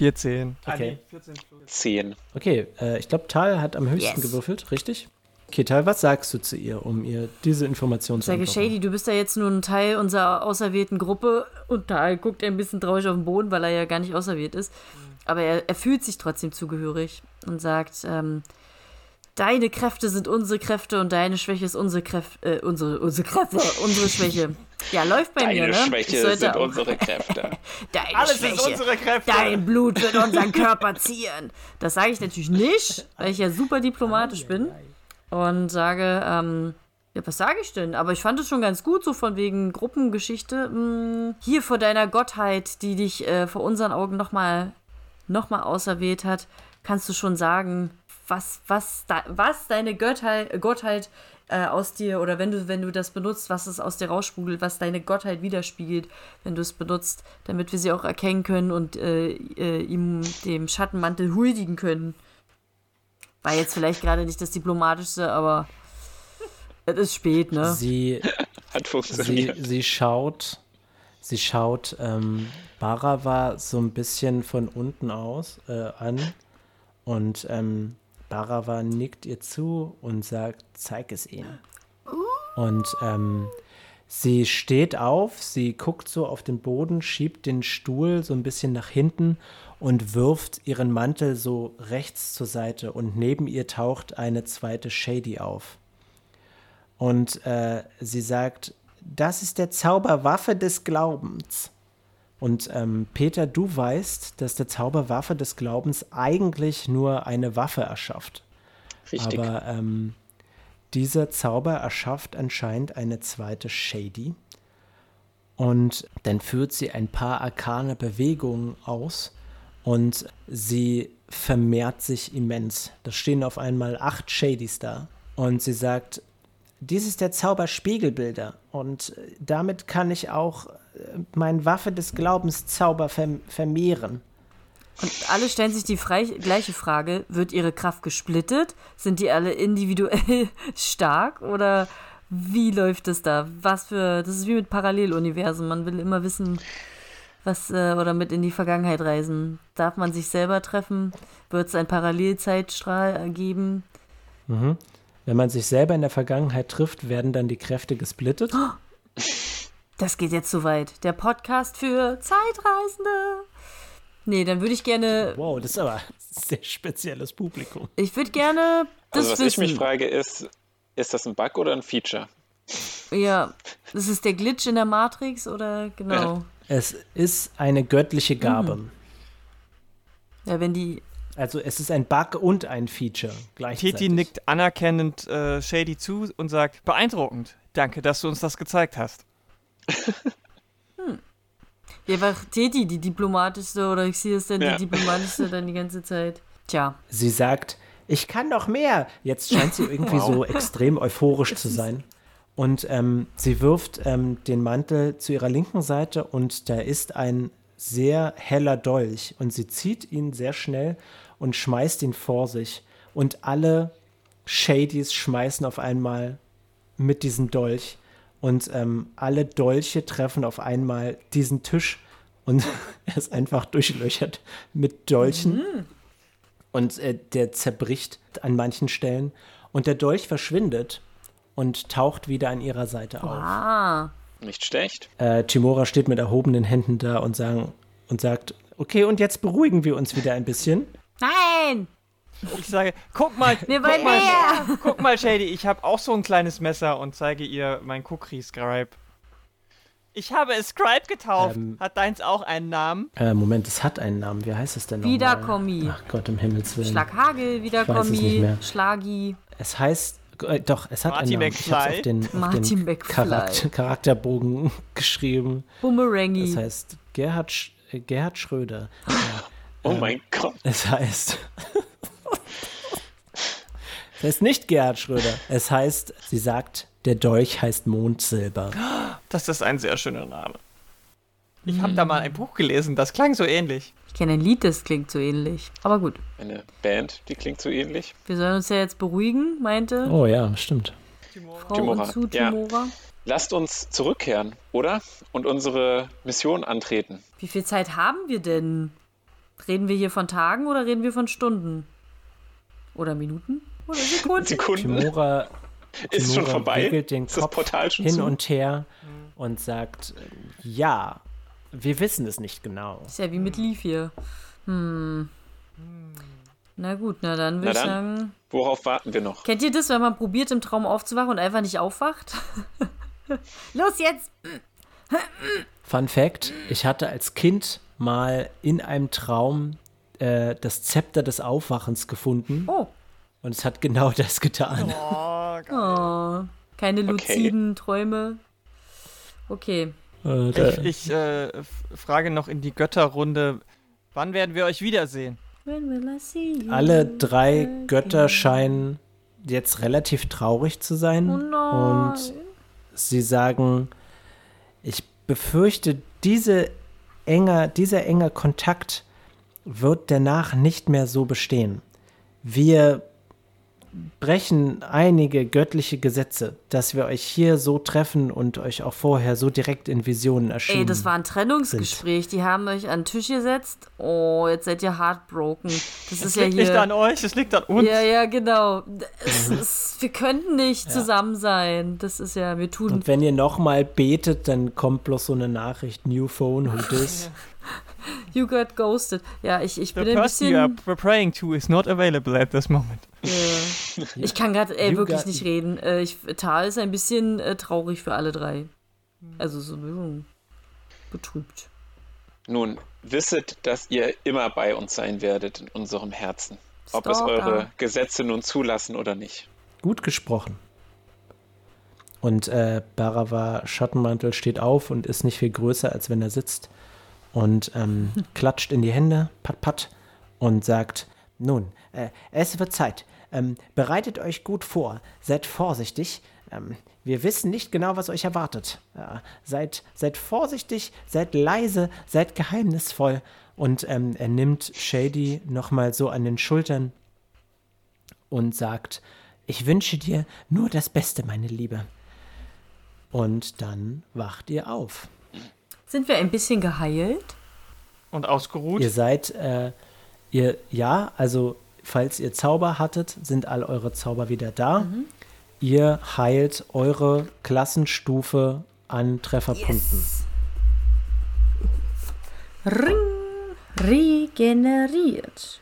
14. Okay. 14 plus. 10. Okay, äh, ich glaube, Tal hat am höchsten Yes. gewürfelt, richtig? Okay, Tal, was sagst du zu ihr, um ihr diese Information Ich zu sage, entlocken? Shady, du bist ja jetzt nur ein Teil unserer auserwählten Gruppe. Und da guckt er ein bisschen traurig auf den Boden, weil er ja gar nicht auserwählt ist. Aber er, er fühlt sich trotzdem zugehörig und sagt, ähm, deine Kräfte sind unsere Kräfte und deine Schwäche ist unsere Kräfte, äh, unsere, unsere Kräfte, unsere Schwäche. Ja, läuft bei mir, Deine ne? Ich Schwäche sollte sind auch- unsere Kräfte. Deine Alles Schwäche. ist unsere Kräfte. Dein Blut wird unseren Körper ziehen. Das sage ich natürlich nicht, weil ich ja super diplomatisch bin. Und sage, ähm, ja, was sage ich denn? Aber ich fand es schon ganz gut, so von wegen Gruppengeschichte. Hm, hier vor deiner Gottheit, die dich äh, vor unseren Augen nochmal noch mal auserwählt hat, kannst du schon sagen, was, was, da, was deine Göttheit, Gottheit äh, aus dir oder wenn du, wenn du das benutzt, was es aus dir raussprudelt, was deine Gottheit widerspiegelt, wenn du es benutzt, damit wir sie auch erkennen können und äh, äh, ihm dem Schattenmantel huldigen können. War jetzt vielleicht gerade nicht das diplomatischste, aber es ist spät, ne? Sie, Hat sie, sie schaut, sie schaut ähm, Barava so ein bisschen von unten aus äh, an und ähm, Barava nickt ihr zu und sagt, zeig es ihm. Und ähm, sie steht auf, sie guckt so auf den Boden, schiebt den Stuhl so ein bisschen nach hinten und wirft ihren Mantel so rechts zur Seite und neben ihr taucht eine zweite Shady auf. Und äh, sie sagt, das ist der Zauberwaffe des Glaubens. Und ähm, Peter, du weißt, dass der Zauberwaffe des Glaubens eigentlich nur eine Waffe erschafft. Richtig. Aber ähm, dieser Zauber erschafft anscheinend eine zweite Shady. Und dann führt sie ein paar arkane Bewegungen aus und sie vermehrt sich immens. Da stehen auf einmal acht Shadys da. Und sie sagt, dies ist der Zauber Spiegelbilder. Und äh, damit kann ich auch meinen Waffe des Glaubens Zauber verm vermehren. Und alle stellen sich die gleiche Frage: Wird ihre Kraft gesplittet? Sind die alle individuell stark? Oder wie läuft es da? Was für. Das ist wie mit Paralleluniversen. Man will immer wissen, was. Äh, oder mit in die Vergangenheit reisen. Darf man sich selber treffen? Wird es einen Parallelzeitstrahl geben? Wenn man sich selber in der Vergangenheit trifft, werden dann die Kräfte gesplittet. Das geht jetzt zu weit. Der Podcast für Zeitreisende. Nee, dann würde ich gerne. Wow, das ist aber ein sehr spezielles Publikum. Ich würde gerne das Also was wissen. ich mich frage ist, ist das ein Bug oder ein Feature? Ja, das ist der Glitch in der Matrix oder genau. Es ist eine göttliche Gabe. Ja, wenn die. Also es ist ein Bug und ein Feature gleichzeitig. Titi nickt anerkennend äh, Shady zu und sagt, beeindruckend. Danke, dass du uns das gezeigt hast. Ja, war Teti die diplomatischste oder ich sehe es denn Ja. die diplomatischste dann die ganze Zeit. Tja. Sie sagt, ich kann noch mehr. Jetzt scheint sie irgendwie so extrem euphorisch zu sein. Und ähm, sie wirft ähm, den Mantel zu ihrer linken Seite und da ist ein sehr heller Dolch. Und sie zieht ihn sehr schnell und schmeißt ihn vor sich. Und alle Shadys schmeißen auf einmal mit diesem Dolch. Und ähm, alle Dolche treffen auf einmal diesen Tisch. Und er ist einfach durchlöchert mit Dolchen. Und äh, der zerbricht an manchen Stellen. Und der Dolch verschwindet und taucht wieder an ihrer Seite auf. Ah. Nicht schlecht. Äh, Timora steht mit erhobenen Händen da und, sagen, und sagt, okay, und jetzt beruhigen wir uns wieder ein bisschen. Nein! Ich sage, guck mal, guck mal, guck mal, Shady, ich habe auch so ein kleines Messer und zeige ihr mein Kukri-Scribe. Ich habe es Scribe getauft. Ähm. Hat deins auch einen Namen? Äh, Moment, es hat einen Namen. Wie heißt es denn nochmal? Wiederkommi. Ach Gott, im Himmels Willen. Schlaghagel, Wiederkommi. Schlagi. Es heißt, äh, doch, es hat Marty einen Namen. Ich hab's McFly. auf den, auf Marty den McFly. Charakter, Charakterbogen geschrieben. Bumerangi. Das heißt Gerhard, Sch äh, Gerhard Schröder. Oh mein Gott. Es heißt. es heißt nicht Gerhard Schröder. Es heißt, sie sagt, der Dolch heißt Mondsilber. Das ist ein sehr schöner Name. Ich habe da mal ein Buch gelesen, das klang so ähnlich. ich kenne ein Lied, das klingt so ähnlich. Aber gut. Eine Band, die klingt so ähnlich. Wir sollen uns ja jetzt beruhigen, meinte Oh ja, stimmt. Frau Timora, und zu ja. Timora. Lasst uns zurückkehren, oder? Und unsere Mission antreten. Wie viel Zeit haben wir denn? Reden wir hier von Tagen oder reden wir von Stunden? Oder Minuten? Oder Sekunden? Sekunden. Timora, Ist schon vorbei? wickelt den Ist das Kopf Portal schon hin zu? und her und sagt, äh, ja, wir wissen es nicht genau. Ist ja wie mit Leaf hier. Hm. Na gut, na dann würde ich sagen. Worauf warten wir noch? Kennt ihr das, wenn man probiert, im Traum aufzuwachen und einfach nicht aufwacht? Los jetzt! Fun Fact: Ich hatte als Kind mal in einem Traum äh, das Zepter des Aufwachens gefunden Oh, und es hat genau das getan. oh. keine luziden Träume. Okay. Äh, Ich, ich äh, f- frage noch in die Götterrunde, wann werden wir euch wiedersehen? When will I see you alle drei again? Götter scheinen jetzt relativ traurig zu sein. Oh nein. Und sie sagen, ich befürchte, diese enger, dieser enge Kontakt wird danach nicht mehr so bestehen. Wir brechen einige göttliche Gesetze, dass wir euch hier so treffen und euch auch vorher so direkt in Visionen erschienen. Ey, das war ein Trennungsgespräch. Die haben euch an den Tisch gesetzt. Oh, jetzt seid ihr heartbroken. Das ist Es ja liegt nicht hier. an euch, es liegt an uns. Ja, ja, genau. Es ist, wir könnten nicht zusammen sein. Das ist ja, wir tun. Und wenn ihr nochmal betet, dann kommt bloß so eine Nachricht, New Phone, who this? You got ghosted. Ja, ich, ich The bin ein person you are praying to is not available at this moment. Äh, ich kann gerade wirklich nicht reden. Äh, ich, Tal ist ein bisschen äh, traurig für alle drei. Also so betrübt. Nun, wisset, dass ihr immer bei uns sein werdet in unserem Herzen. Ob es eure Gesetze nun zulassen oder nicht. Gut gesprochen. Und äh, Barava Schattenmantel steht auf und ist nicht viel größer, als wenn er sitzt. Und ähm, klatscht in die Hände, pat pat, und sagt, nun, äh, es wird Zeit. Ähm, bereitet euch gut vor, seid vorsichtig. Ähm, wir wissen nicht genau, was euch erwartet. Ja, seid, seid vorsichtig, seid leise, seid geheimnisvoll. Und ähm, er nimmt Shady nochmal so an den Schultern und sagt, ich wünsche dir nur das Beste, meine Liebe. Und dann wacht ihr auf. Sind wir ein bisschen geheilt? Und ausgeruht. Ihr seid, äh, ihr, ja, also falls ihr Zauber hattet, sind all eure Zauber wieder da. Ihr heilt eure Klassenstufe an Trefferpunkten. Ring. Regeneriert.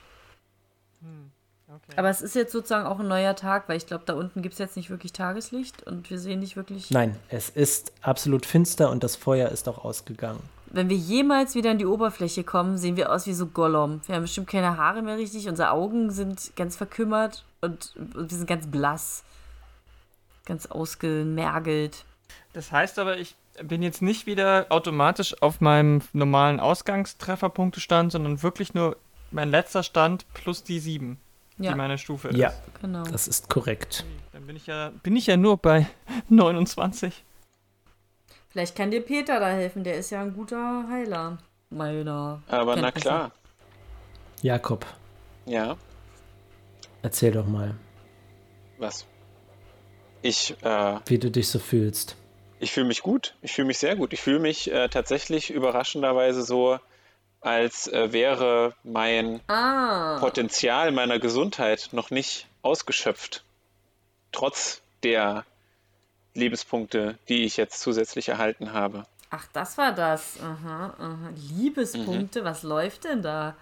Aber es ist jetzt sozusagen auch ein neuer Tag, weil ich glaube, da unten gibt es jetzt nicht wirklich Tageslicht und wir sehen nicht wirklich. Nein, es ist absolut finster und das Feuer ist auch ausgegangen. Wenn wir jemals wieder an die Oberfläche kommen, sehen wir aus wie so Gollum. Wir haben bestimmt keine Haare mehr richtig, unsere Augen sind ganz verkümmert und, und wir sind ganz blass. Ganz ausgemergelt. Das heißt aber, ich bin jetzt nicht wieder automatisch auf meinem normalen Ausgangstrefferpunktestand, sondern wirklich nur mein letzter Stand plus die sieben, Ja, die meine Stufe Ja, ist. genau. das ist korrekt. Dann bin ich ja, bin ich ja nur bei 29. Vielleicht kann dir Peter da helfen, der ist ja ein guter Heiler. Meiner. Aber na klar, Jakob, ja, erzähl doch mal, was? Ich, äh, wie du dich so fühlst. ich fühle mich gut. Ich fühle mich sehr gut. Ich fühle mich äh, tatsächlich überraschenderweise so, als äh, wäre mein Ah. Potenzial meiner Gesundheit noch nicht ausgeschöpft. Trotz der Lebenspunkte, die ich jetzt zusätzlich erhalten habe. Ach, das war das. Aha, aha. Liebespunkte, was läuft denn da?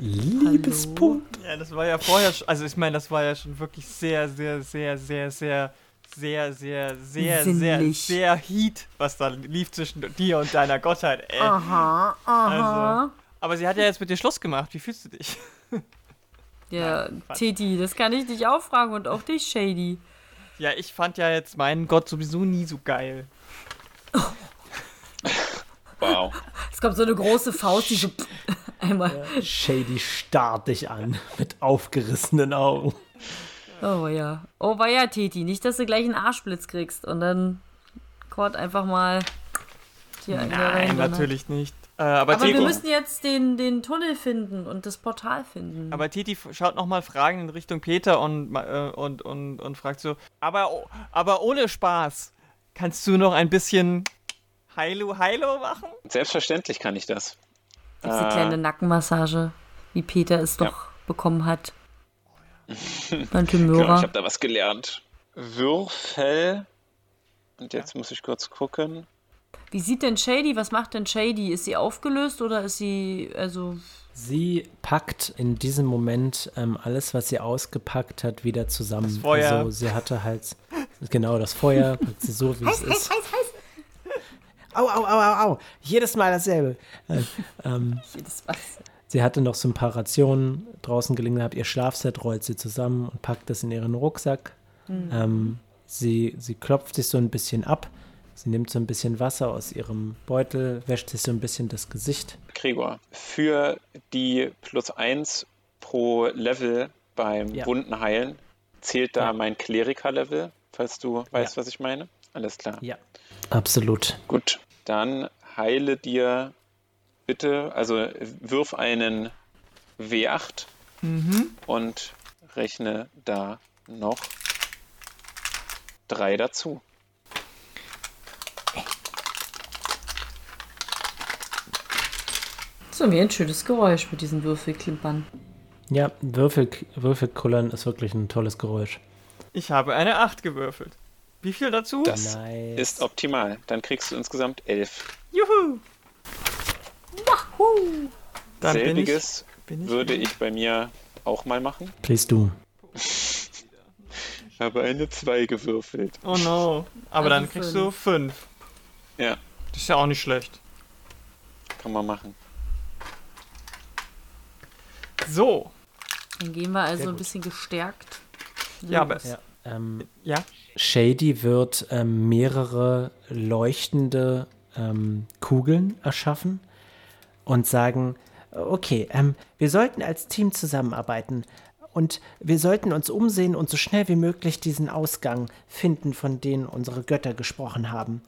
Liebespunkt. Ja, das war ja vorher schon, also ich meine, das war ja schon wirklich sehr, sehr, sehr, sehr, sehr, sehr, sehr, sehr, sehr, Sinnlich. sehr Heat, was da lief zwischen dir und deiner Gottheit, ey. Aha, aha. Also, aber sie hat ja jetzt mit dir Schluss gemacht. Wie fühlst du dich? ja, Quatsch. Titi, das kann ich dich auch fragen und auch dich, Shady. Ja, ich fand ja jetzt meinen Gott sowieso nie so geil. Wow. Es kommt so eine große Faust, die so einmal. Shady starrt dich an mit aufgerissenen Augen. Oh ja. Oh war ja, Titi. Nicht, dass du gleich einen Arschblitz kriegst und dann Cord einfach mal hier Nein, rein. natürlich nicht. Äh, aber, Aber wir müssen jetzt den, den Tunnel finden und das Portal finden. aber Titi schaut nochmal Fragen in Richtung Peter und, äh, und, und, und fragt so, aber, aber ohne Spaß, kannst du noch ein bisschen Heilo Heilo machen? Selbstverständlich kann ich das. Diese Äh, kleine Nackenmassage, wie Peter es Ja. doch bekommen hat. Beim Genau, ich habe da was gelernt. Würfel. Und jetzt muss ich kurz gucken. Wie sieht denn Shady? Was macht denn Shady? Ist sie aufgelöst oder ist sie, also, Sie packt in diesem Moment ähm, alles, was sie ausgepackt hat, wieder zusammen. Das Feuer. Also sie hatte halt genau das Feuer, packt sie so wie es ist. Au, au, au, au, au. Jedes Mal dasselbe. Äh, ähm, jedes was? Sie hatte noch so ein paar Rationen draußen gelegen gehabt. Ihr Schlafset rollt sie zusammen und packt das in ihren Rucksack. Ähm, sie, sie klopft sich so ein bisschen ab. Sie nimmt so ein bisschen Wasser aus ihrem Beutel, wäscht sich so ein bisschen das Gesicht. Gregor, für die plus 1 pro Level beim Ja. Wunden heilen Zählt da Ja. mein Kleriker-Level, falls du weißt, Ja. was ich meine? Alles klar. Ja. Absolut. Gut, dann heile dir bitte, also wirf einen W8 und rechne da noch drei dazu. So wie ein schönes Geräusch mit diesen Würfelklimpern. Ja, Würfel, Würfelkullern ist wirklich ein tolles Geräusch. Ich habe eine 8 gewürfelt. Wie viel dazu? Das Nice. ist optimal. Dann kriegst du insgesamt elf. Juhu! Dann bin ich, Selbiges bin ich würde ich bei mir auch mal machen. Please do. Ich habe eine 2 gewürfelt. Oh no. Aber Also dann kriegst du 5. Ja, Das ist ja auch nicht schlecht. kann man machen. So. Dann gehen wir also ein bisschen gestärkt. Ja, aber. Ja. Ähm, ja. Shady wird ähm, mehrere leuchtende ähm, Kugeln erschaffen und sagen, okay, ähm, wir sollten als Team zusammenarbeiten und wir sollten uns umsehen und so schnell wie möglich diesen Ausgang finden, von dem unsere Götter gesprochen haben.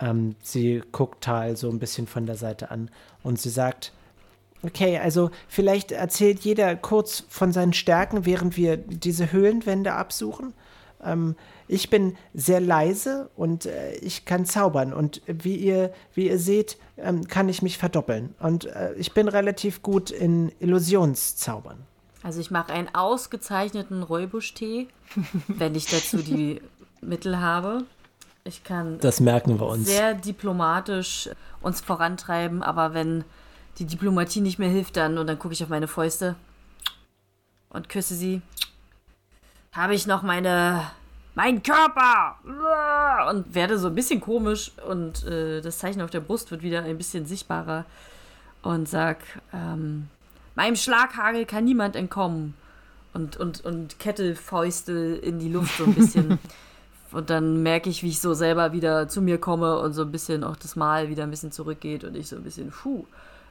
Ähm, sie guckt Tal so ein bisschen von der Seite an und sie sagt, Okay, also vielleicht erzählt jeder kurz von seinen Stärken, während wir diese Höhlenwände absuchen. Ähm, ich bin sehr leise und äh, ich kann zaubern. Und wie ihr, wie ihr seht, ähm, kann ich mich verdoppeln. Und äh, ich bin relativ gut in Illusionszaubern. Also ich mache einen ausgezeichneten Räubusch-Tee, wenn ich dazu die Mittel habe. Ich kann Das merken wir uns. sehr diplomatisch uns vorantreiben, aber wenn die Diplomatie nicht mehr hilft, dann und dann gucke ich auf meine Fäuste und küsse sie. Habe ich noch meine mein Körper! Und werde so ein bisschen komisch und äh, das Zeichen auf der Brust wird wieder ein bisschen sichtbarer und sag ähm, meinem Schlaghagel kann niemand entkommen. Und und und kette Fäuste in die Luft so ein bisschen. Und dann merke ich, wie ich so selber wieder zu mir komme und so ein bisschen auch das Mal wieder ein bisschen zurückgeht und ich so ein bisschen, puh,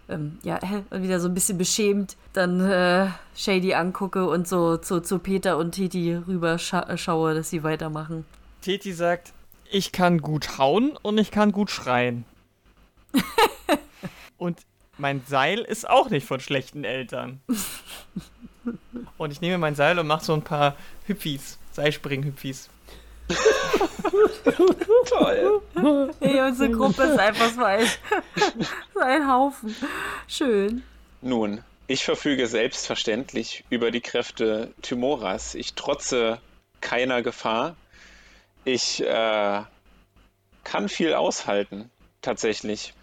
ähm, ja, wieder so ein bisschen beschämt dann äh, Shady angucke und so zu, zu Peter und Titi rüber scha äh, schaue, dass sie weitermachen. Teti sagt, ich kann gut hauen und ich kann gut schreien. und mein Seil ist auch nicht von schlechten Eltern. Und ich nehme mein Seil und mache so ein paar Hüpfis, Seilspringen-Hüpfis. Toll. Hey, unsere Gruppe ist einfach so ein, so ein Haufen. Schön. Nun, ich verfüge selbstverständlich über die Kräfte Thymoras. Ich trotze keiner Gefahr. Ich äh, kann viel aushalten, tatsächlich.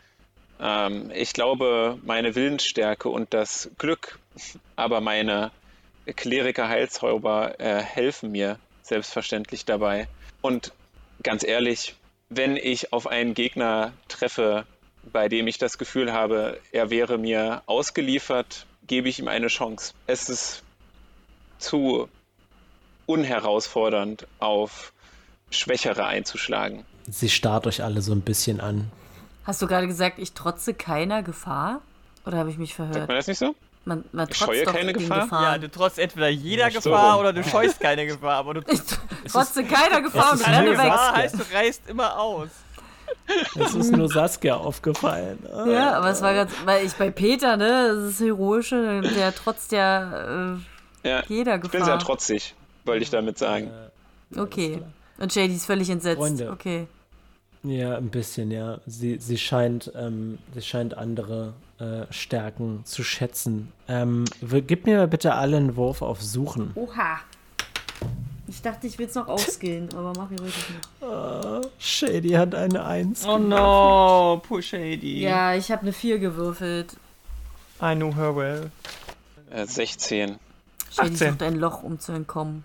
Ähm, ich glaube, meine Willensstärke und das Glück, aber meine Kleriker-Heilzauber äh, helfen mir selbstverständlich dabei. Und ganz ehrlich, wenn ich auf einen Gegner treffe, bei dem ich das Gefühl habe, er wäre mir ausgeliefert, gebe ich ihm eine Chance. Es ist zu unherausfordernd, auf Schwächere einzuschlagen. Sie starrt euch alle so ein bisschen an. Hast du gerade gesagt, ich trotze keiner Gefahr? Oder habe ich mich Sagt verhört? man das nicht so? Man, man Ich trotzt scheue keine Gefahr? Gefahren. Ja, du trotzt entweder jeder Gefahr oder du scheust keine Gefahr, aber du ich trotze keiner Gefahr und renne nur weg. Gefahr heißt, du reißt immer aus. Es ist nur Saskia aufgefallen. Ja, aber es war ganz, weil ich bei Peter, ne, das ist Heroische, der trotzt ja äh, Ja, jeder ich bin sehr Gefahr. trotzig, wollte ich damit sagen. Okay. Und Shady ist völlig entsetzt. Freunde. Okay. Ja, ein bisschen, ja. Sie, sie, scheint, ähm, sie scheint andere äh, Stärken zu schätzen. Ähm, gib mir bitte alle einen Wurf auf Suchen. Oha. Ich dachte, ich will es noch ausskillen, aber mach ich wirklich nicht. Shady hat eine Eins. Oh no, poor Shady. Ja, ich habe eine 4 gewürfelt. I knew her well. Äh, 16. Shady 18. sucht ein Loch, um zu entkommen.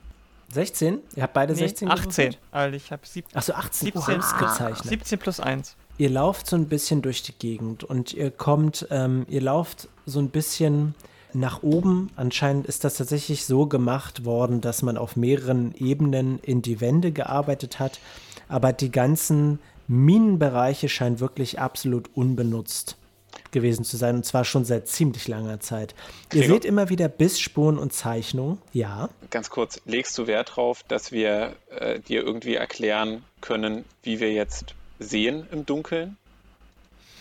16? Ihr habt beide Nee, 16 18. gewürfelt? Also ich habe 17, Achso, 18. 17. Oh, ausgezeichnet. 17 plus 1. Ihr lauft so ein bisschen durch die Gegend und ihr kommt, ähm, ihr lauft so ein bisschen nach oben. Anscheinend ist das tatsächlich so gemacht worden, dass man auf mehreren Ebenen in die Wände gearbeitet hat. Aber die ganzen Minenbereiche scheinen wirklich absolut unbenutzt gewesen zu sein und zwar schon seit ziemlich langer Zeit. Ihr Gregor? seht immer wieder Bissspuren und Zeichnungen. Ja. Ganz kurz, legst du Wert darauf, dass wir äh, dir irgendwie erklären können, wie wir jetzt sehen im Dunkeln?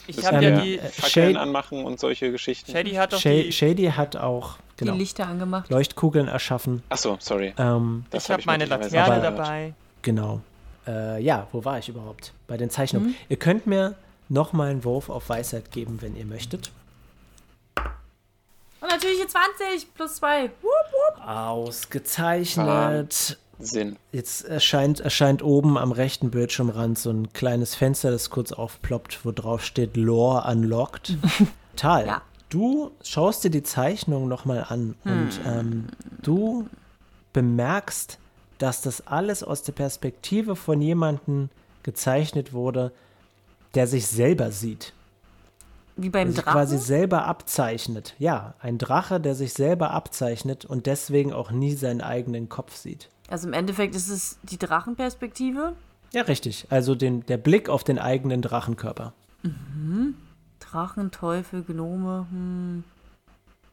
Ich habe ja die. Fackeln anmachen und solche Geschichten? Shady hat doch Sha- die. Shady hat auch genau, Die Lichter angemacht. Leuchtkugeln erschaffen. Achso, sorry. Ähm, Ich hab habe meine möglicherweise Laterne dabei. genau. Äh, ja, wo war ich überhaupt? Bei den Zeichnungen. Mhm. Ihr könnt mir noch mal einen Wurf auf Weisheit geben, wenn ihr möchtet. Und natürlich die 20 plus 2. Ausgezeichnet. Sinn. Jetzt erscheint, erscheint oben am rechten Bildschirmrand so ein kleines Fenster, das kurz aufploppt, wo drauf steht Lore Unlocked. Tal, Ja. du schaust dir die Zeichnung nochmal an und ähm, du bemerkst, dass das alles aus der Perspektive von jemandem gezeichnet wurde, der sich selber sieht. Wie Der beim sich quasi Drachen. selber abzeichnet. Ja, ein Drache, der sich selber abzeichnet und deswegen auch nie seinen eigenen Kopf sieht. Also im Endeffekt ist es die Drachenperspektive. Ja, richtig. Also den, der Blick auf den eigenen Drachenkörper. Drachen, Teufel, Gnome. Hm.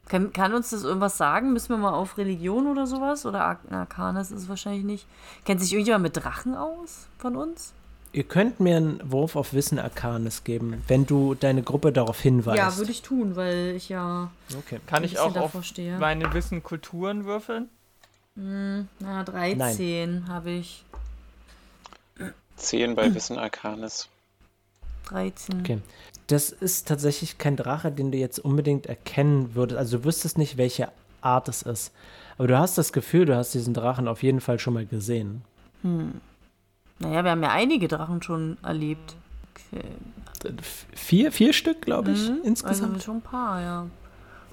Kann, kann uns das irgendwas sagen? Müssen wir mal auf Religion oder sowas? Oder Ar Arcanis ist es wahrscheinlich nicht. Kennt sich irgendjemand mit Drachen aus von uns? Ihr könnt mir einen Wurf auf Wissen Arcanis geben, wenn du deine Gruppe darauf hinweist. Ja, würde ich tun, weil ich ja Okay. Kann ich auch auf stehe. meine Wissen Kulturen würfeln? Na, 13 habe ich. 10 bei Wissen Arcanis. 13. Okay. Das ist tatsächlich kein Drache, den du jetzt unbedingt erkennen würdest. Also du wüsstest nicht, welche Art es ist. Aber du hast das Gefühl, du hast diesen Drachen auf jeden Fall schon mal gesehen. Naja, wir haben ja einige Drachen schon erlebt. Okay. Vier, vier Stück, glaube ich, Also insgesamt. schon ein paar, ja.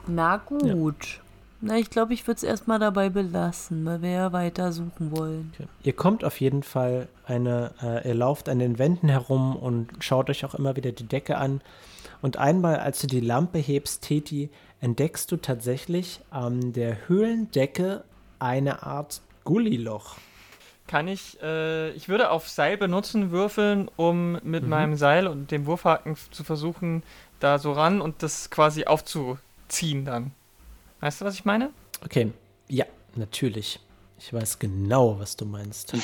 Na gut. Na, ich glaube, ich würde es erstmal dabei belassen, weil wir ja weiter suchen wollen. Okay. Ihr kommt auf jeden Fall eine, äh, ihr lauft an den Wänden herum und schaut euch auch immer wieder die Decke an. Und einmal, als du die Lampe hebst, Teti, entdeckst du tatsächlich an der Höhlendecke eine Art Gulliloch. Kann ich, äh, ich würde auf Seil benutzen würfeln, um mit Mhm. meinem Seil und dem Wurfhaken zu versuchen, da so ran und das quasi aufzuziehen dann. Weißt du, was ich meine? Okay, ja, natürlich. Ich weiß genau, was du meinst.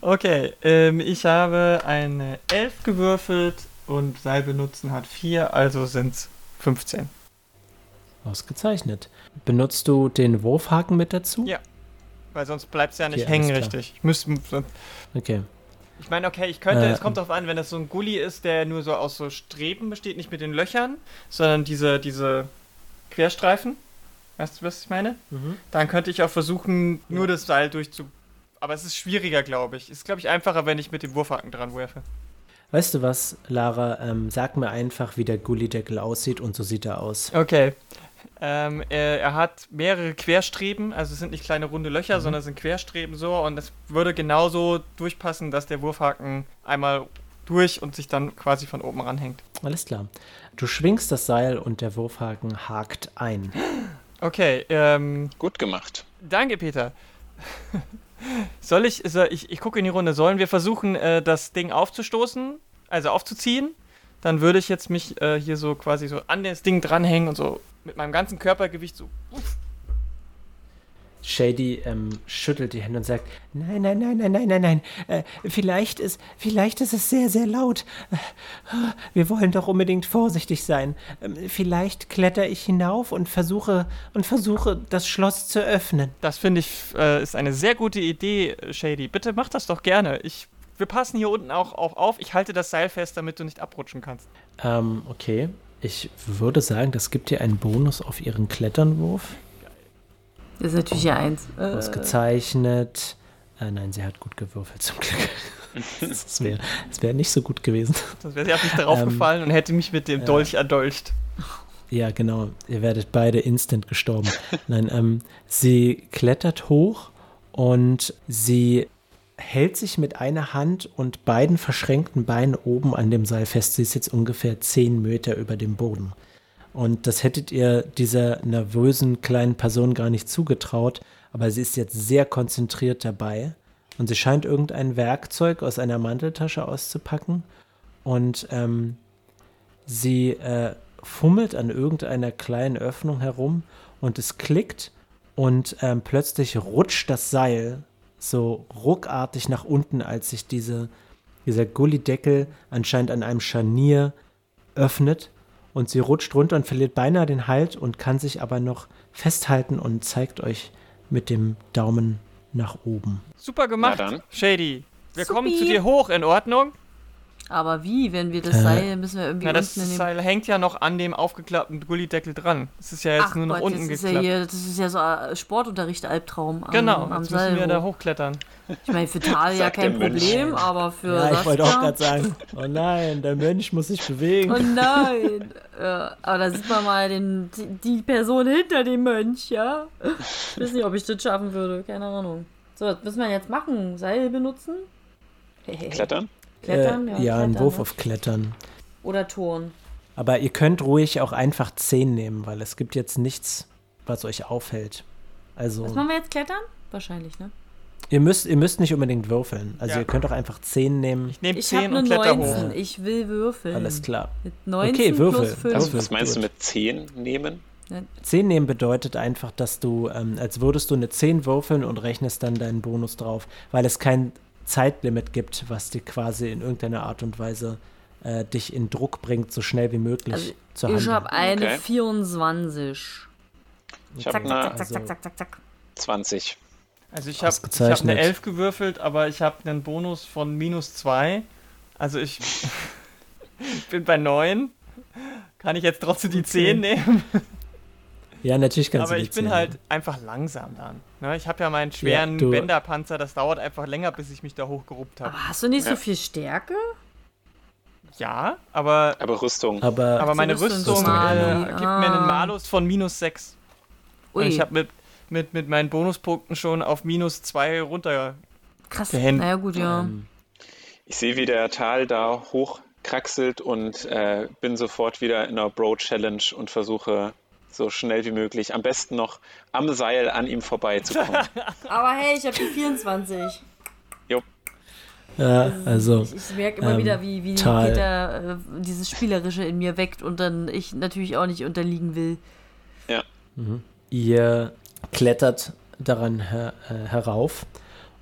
Okay, ähm, ich habe eine 11 gewürfelt und Seil benutzen hat 4, also sind es 15. Ausgezeichnet. Benutzt du den Wurfhaken mit dazu? Ja. Weil sonst bleibt es ja nicht Okay, hängen richtig. Ich müsste. Okay. Ich meine, okay, ich könnte, Äh, es kommt darauf an, wenn das so ein Gully ist, der nur so aus so Streben besteht, nicht mit den Löchern, sondern diese, diese Querstreifen. Weißt du, was ich meine? Mhm. Dann könnte ich auch versuchen, nur das Seil durchzu. Aber es ist schwieriger, glaube ich. Ist, glaube ich, einfacher, wenn ich mit dem Wurfhaken dran werfe. Weißt du was, Lara? Ähm, sag mir einfach, wie der Gullideckel aussieht und so sieht er aus. Okay. Ähm, er, er hat mehrere Querstreben, also es sind nicht kleine runde Löcher, sondern es sind Querstreben so und es würde genauso durchpassen, dass der Wurfhaken einmal durch und sich dann quasi von oben ranhängt. Alles klar. Du schwingst das Seil und der Wurfhaken hakt ein. Okay, ähm, Gut gemacht. danke Peter. Soll ich, soll ich, ich gucke in die Runde, sollen wir versuchen, äh, das Ding aufzustoßen, also aufzuziehen? Dann würde ich jetzt mich äh, hier so quasi so an das Ding dranhängen und so mit meinem ganzen Körpergewicht so Shady ähm, schüttelt die Hände und sagt: Nein, nein, nein, nein, nein, nein, nein. Äh, vielleicht, ist, vielleicht ist es sehr, sehr laut. Äh, wir wollen doch unbedingt vorsichtig sein. Ähm, vielleicht kletter ich hinauf und versuche und versuche, das Schloss zu öffnen. Das finde ich äh, ist eine sehr gute Idee, Shady. Bitte mach das doch gerne. Ich, wir passen hier unten auch, auch auf. Ich halte das Seil fest, damit du nicht abrutschen kannst. Ähm, okay. Ich würde sagen, das gibt dir einen Bonus auf ihren Kletternwurf. Das ist natürlich ja eins. Äh, Ausgezeichnet. Äh, nein, sie hat gut gewürfelt zum Glück. Das wäre das wär nicht so gut gewesen. Sonst wäre sie auf mich darauf Ähm, gefallen und hätte mich mit dem ja. Dolch erdolcht. Ja, genau. Ihr werdet beide instant gestorben. Nein, ähm, sie klettert hoch und sie hält sich mit einer Hand und beiden verschränkten Beinen oben an dem Seil fest. Sie ist jetzt ungefähr zehn Meter über dem Boden. Und das hättet ihr dieser nervösen kleinen Person gar nicht zugetraut, aber sie ist jetzt sehr konzentriert dabei. Und sie scheint irgendein Werkzeug aus einer Manteltasche auszupacken. Und ähm, Sie äh, fummelt an irgendeiner kleinen Öffnung herum und es klickt und ähm, plötzlich rutscht das Seil so ruckartig nach unten, als sich diese, dieser Gullideckel anscheinend an einem Scharnier öffnet und sie rutscht runter und verliert beinahe den Halt und kann sich aber noch festhalten und zeigt euch mit dem Daumen nach oben. Super gemacht. Shady. Wir Supi. kommen zu dir hoch, in Ordnung? Aber wie, wenn wir das Äh, Seil, müssen wir irgendwie Na, das. Seil hängt ja noch an dem aufgeklappten Gullideckel dran. Es ist ja jetzt Ach nur nach Gott, unten das ist ja geklappt. hier, das ist ja so ein Sportunterricht-Albtraum am, genau, am jetzt Seil. müssen wir da hoch. hochklettern. Ich meine, für Tal ja kein. Problem, aber für Ja, ich wollte auch gerade sagen, oh nein, der Mönch muss sich bewegen. Oh nein. ja, aber da sieht man mal den, die, die Person hinter dem Mönch, ja. Ich weiß nicht, ob ich das schaffen würde, keine Ahnung. So, was müssen wir jetzt machen? Seil benutzen? Klettern? Klettern? äh, ja, ein Klettern, Wurf ne? auf Klettern. Oder Turn. Aber ihr könnt ruhig auch einfach 10 nehmen, weil es gibt jetzt nichts, was euch aufhält. Also, Was machen wir jetzt? Klettern? Wahrscheinlich, ne? ihr müsst, ihr müsst nicht unbedingt würfeln. Also, Ja. ihr könnt auch einfach 10 nehmen. Ich nehme Ich habe 10 eine und kletter 19. hoch. Ich will würfeln. Alles klar. Mit 19 Okay, Würfel. plus 5. Also, was meinst du mit 10 nehmen? 10 nehmen bedeutet einfach, dass du, ähm, als würdest du eine 10 würfeln und rechnest dann deinen Bonus drauf, weil es kein Zeitlimit gibt, was dir quasi in irgendeiner Art und Weise äh, dich in Druck bringt, so schnell wie möglich Also, zu Ich handeln. habe eine Okay. 24. Ich Zack, habe zack, eine zack, zack, zack, zack, zack. 20. Also ich habe hab eine 11 gewürfelt, aber ich habe einen Bonus von minus 2. Also ich bin bei 9. Kann ich jetzt trotzdem die 10 nehmen? Ja, natürlich kannst aber du ich bin 10 halt einfach langsam dann. Ne, ich habe ja meinen schweren du- Bänderpanzer, das dauert einfach länger, bis ich mich da hochgeruppt habe. Aber hast du nicht so Ja. viel Stärke? Ja, aber, Aber Rüstung. Aber, aber meine Rüstung Rüstung äh, gibt mir einen Ah. Malus von minus 6. Und ich habe mit, mit, mit meinen Bonuspunkten schon auf minus 2 runter. krass. gehend- Naja, gut, ja. Ich sehe, wie der Tal da hochkraxelt und äh, bin sofort wieder in der Bro-Challenge und versuche so schnell wie möglich, am besten noch am Seil an ihm vorbeizukommen. Aber hey, ich habe die 24. ja, also, Ich, ich merke immer ähm, wieder, wie, wie. Peter äh, dieses Spielerische in mir weckt und dann ich natürlich auch nicht unterliegen will. ihr klettert daran her, äh, herauf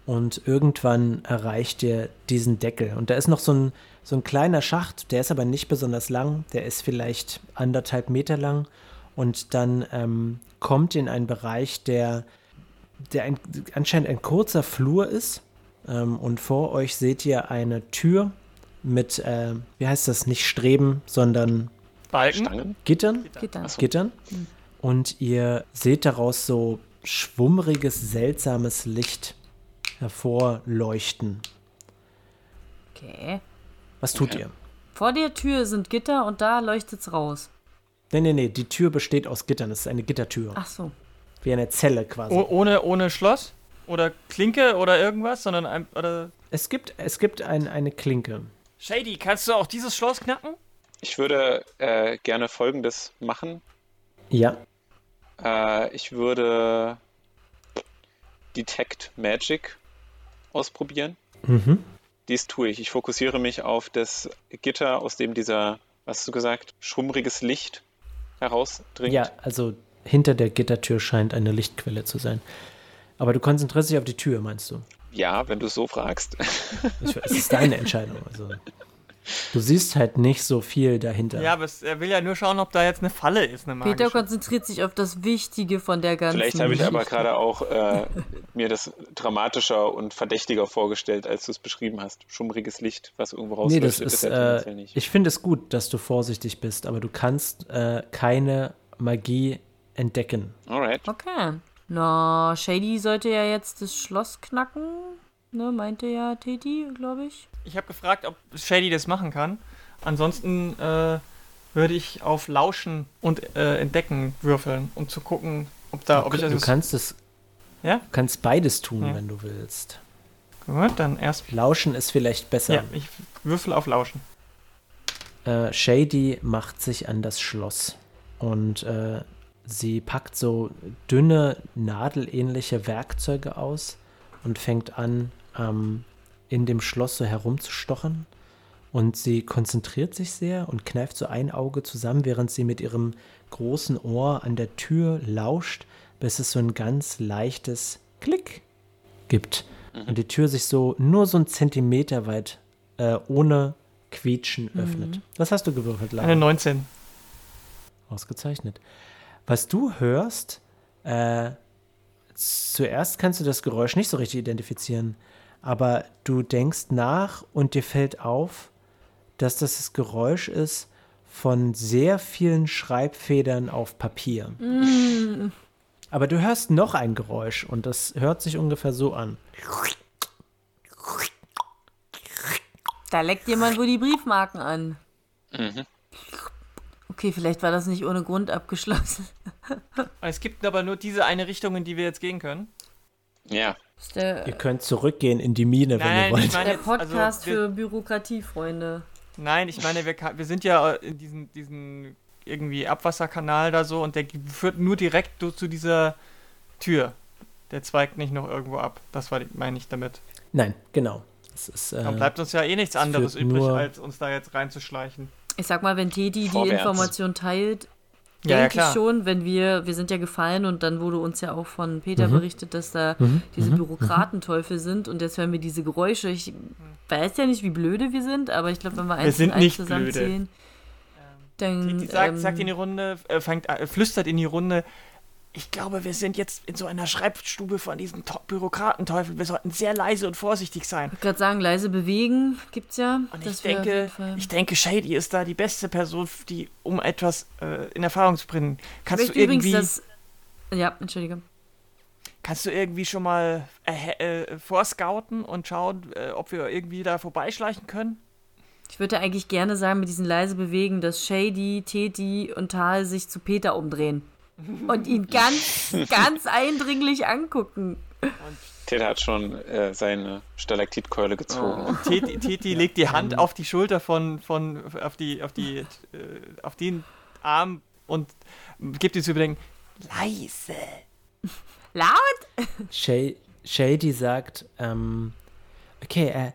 und irgendwann erreicht ihr diesen Deckel. Und da ist noch so ein, so ein kleiner Schacht, der ist aber nicht besonders lang, der ist vielleicht anderthalb Meter lang. Und dann ähm, kommt ihr in einen Bereich, der, der ein, anscheinend ein kurzer Flur ist. Ähm, und vor euch seht ihr eine Tür mit, äh, wie heißt das, nicht Streben, sondern Balken? Stangen? Gittern. Dann. Gittern. Und ihr seht daraus so schwummriges, seltsames Licht hervorleuchten. Okay. Was tut Okay. ihr? Vor der Tür sind Gitter und da leuchtet's raus. Nee, nee, nee, die Tür besteht aus Gittern. Es ist eine Gittertür. Ach so. Wie eine Zelle quasi. Oh, ohne, ohne Schloss? Oder Klinke oder irgendwas, sondern ein, oder. Es gibt, es gibt ein, eine Klinke. Shady, kannst du auch dieses Schloss knacken? Ich würde äh, gerne Folgendes machen. Ja. Äh, ich würde Detect Magic ausprobieren. Mhm. Dies tue ich. Ich fokussiere mich auf das Gitter, aus dem dieser, was hast du gesagt, schummriges Licht herausdringt. Ja, also hinter der Gittertür scheint eine Lichtquelle zu sein. Aber du konzentrierst dich auf die Tür, meinst du? Ja, wenn du es so fragst. Ich, es ist deine Entscheidung. Also, du siehst halt nicht so viel dahinter. Ja, aber es, er will ja nur schauen, ob da jetzt eine Falle ist, eine Peter konzentriert sich auf das Wichtige von der ganzen Vielleicht habe ich aber gerade auch äh, mir das dramatischer und verdächtiger vorgestellt, als du es beschrieben hast. Schummriges Licht, was irgendwo Nee, rausleuchtet, das ist, ja tendenziell äh, nicht. ich finde es gut, dass du vorsichtig bist, aber du kannst äh, keine Magie entdecken. Alright. Okay. Na, Shady sollte ja jetzt das Schloss knacken. Ne, meinte ja Teti, glaube ich. Ich habe gefragt, ob Shady das machen kann. Ansonsten äh, würde ich auf Lauschen und äh, Entdecken würfeln, um zu gucken, ob da, ob ich du also. kannst es, Ja? du kannst beides tun, Ja. wenn du willst. Gut, dann erst. Lauschen ist vielleicht besser. Ja, ich würfel auf Lauschen. Äh, Shady macht sich an das Schloss und äh, sie packt so dünne, nadelähnliche Werkzeuge aus und fängt an, ähm, in dem Schloss so herumzustochern. und sie konzentriert sich sehr und kneift so ein Auge zusammen, während sie mit ihrem großen Ohr an der Tür lauscht, bis es so ein ganz leichtes Klick gibt und die Tür sich so nur so einen Zentimeter weit äh, ohne Quietschen öffnet. Was hast du gewürfelt, Lara? Eine 19. Ausgezeichnet. Was du hörst, äh, zuerst kannst du das Geräusch nicht so richtig identifizieren, aber du denkst nach und dir fällt auf, dass das das Geräusch ist von sehr vielen Schreibfedern auf Papier. Aber du hörst noch ein Geräusch und das hört sich ungefähr so an. Da leckt jemand wohl die Briefmarken an. Mhm. Okay, vielleicht war das nicht ohne Grund abgeschlossen. Es gibt aber nur diese eine Richtung, in die wir jetzt gehen können. Ja, der, Ihr könnt zurückgehen in die Mine, wenn ihr Nein, wollt. ich meine, der Podcast also wir, für Bürokratiefreunde. Nein, ich meine, wir, wir sind ja in diesem diesen irgendwie Abwasserkanal da so und der führt nur direkt zu dieser Tür. Der zweigt nicht noch irgendwo ab. Das war, die- meine ich damit. Nein, genau. Es ist, äh, Dann bleibt uns ja eh nichts es anderes übrig, als uns da jetzt reinzuschleichen. Ich sag mal, wenn die Vorwärts. Information teilt, Ja, ja, denke ich klar. schon, wenn wir, wir sind ja gefallen und dann wurde uns ja auch von Peter Mhm. berichtet, dass da Mhm, diese mhm, Bürokratenteufel sind und jetzt hören wir diese Geräusche. Ich weiß ja nicht, wie blöde wir sind, aber ich glaube, wenn wir eins sind und eins nicht zusammenzählen, dann. Die, die sagt, ähm, sagt in die Runde, äh, fängt, äh, flüstert in die Runde. Ich glaube, wir sind jetzt in so einer Schreibstube von diesen To Bürokratenteufel. Wir sollten sehr leise und vorsichtig sein. Ich wollte gerade sagen, leise bewegen gibt's ja. Und ich denke, ich denke, Shady ist da die beste Person, die, um etwas äh, in Erfahrung zu bringen. Kannst du irgendwie, das. Ja, entschuldige. kannst du irgendwie schon mal äh, äh, vorscouten und schauen, äh, ob wir irgendwie da vorbeischleichen können? Ich würde eigentlich gerne sagen, mit diesen leise bewegen, dass Shady, Teti und Tal sich zu Peter umdrehen. Und ihn ganz, ganz eindringlich angucken. Ted hat schon äh, seine Stalaktitkeule gezogen. Und Teti, Teti legt die Hand auf die Schulter von, von auf die, auf die, äh, auf den Arm und gibt ihm zu überdenken, leise. Laut? Shady sagt, ähm, okay, äh,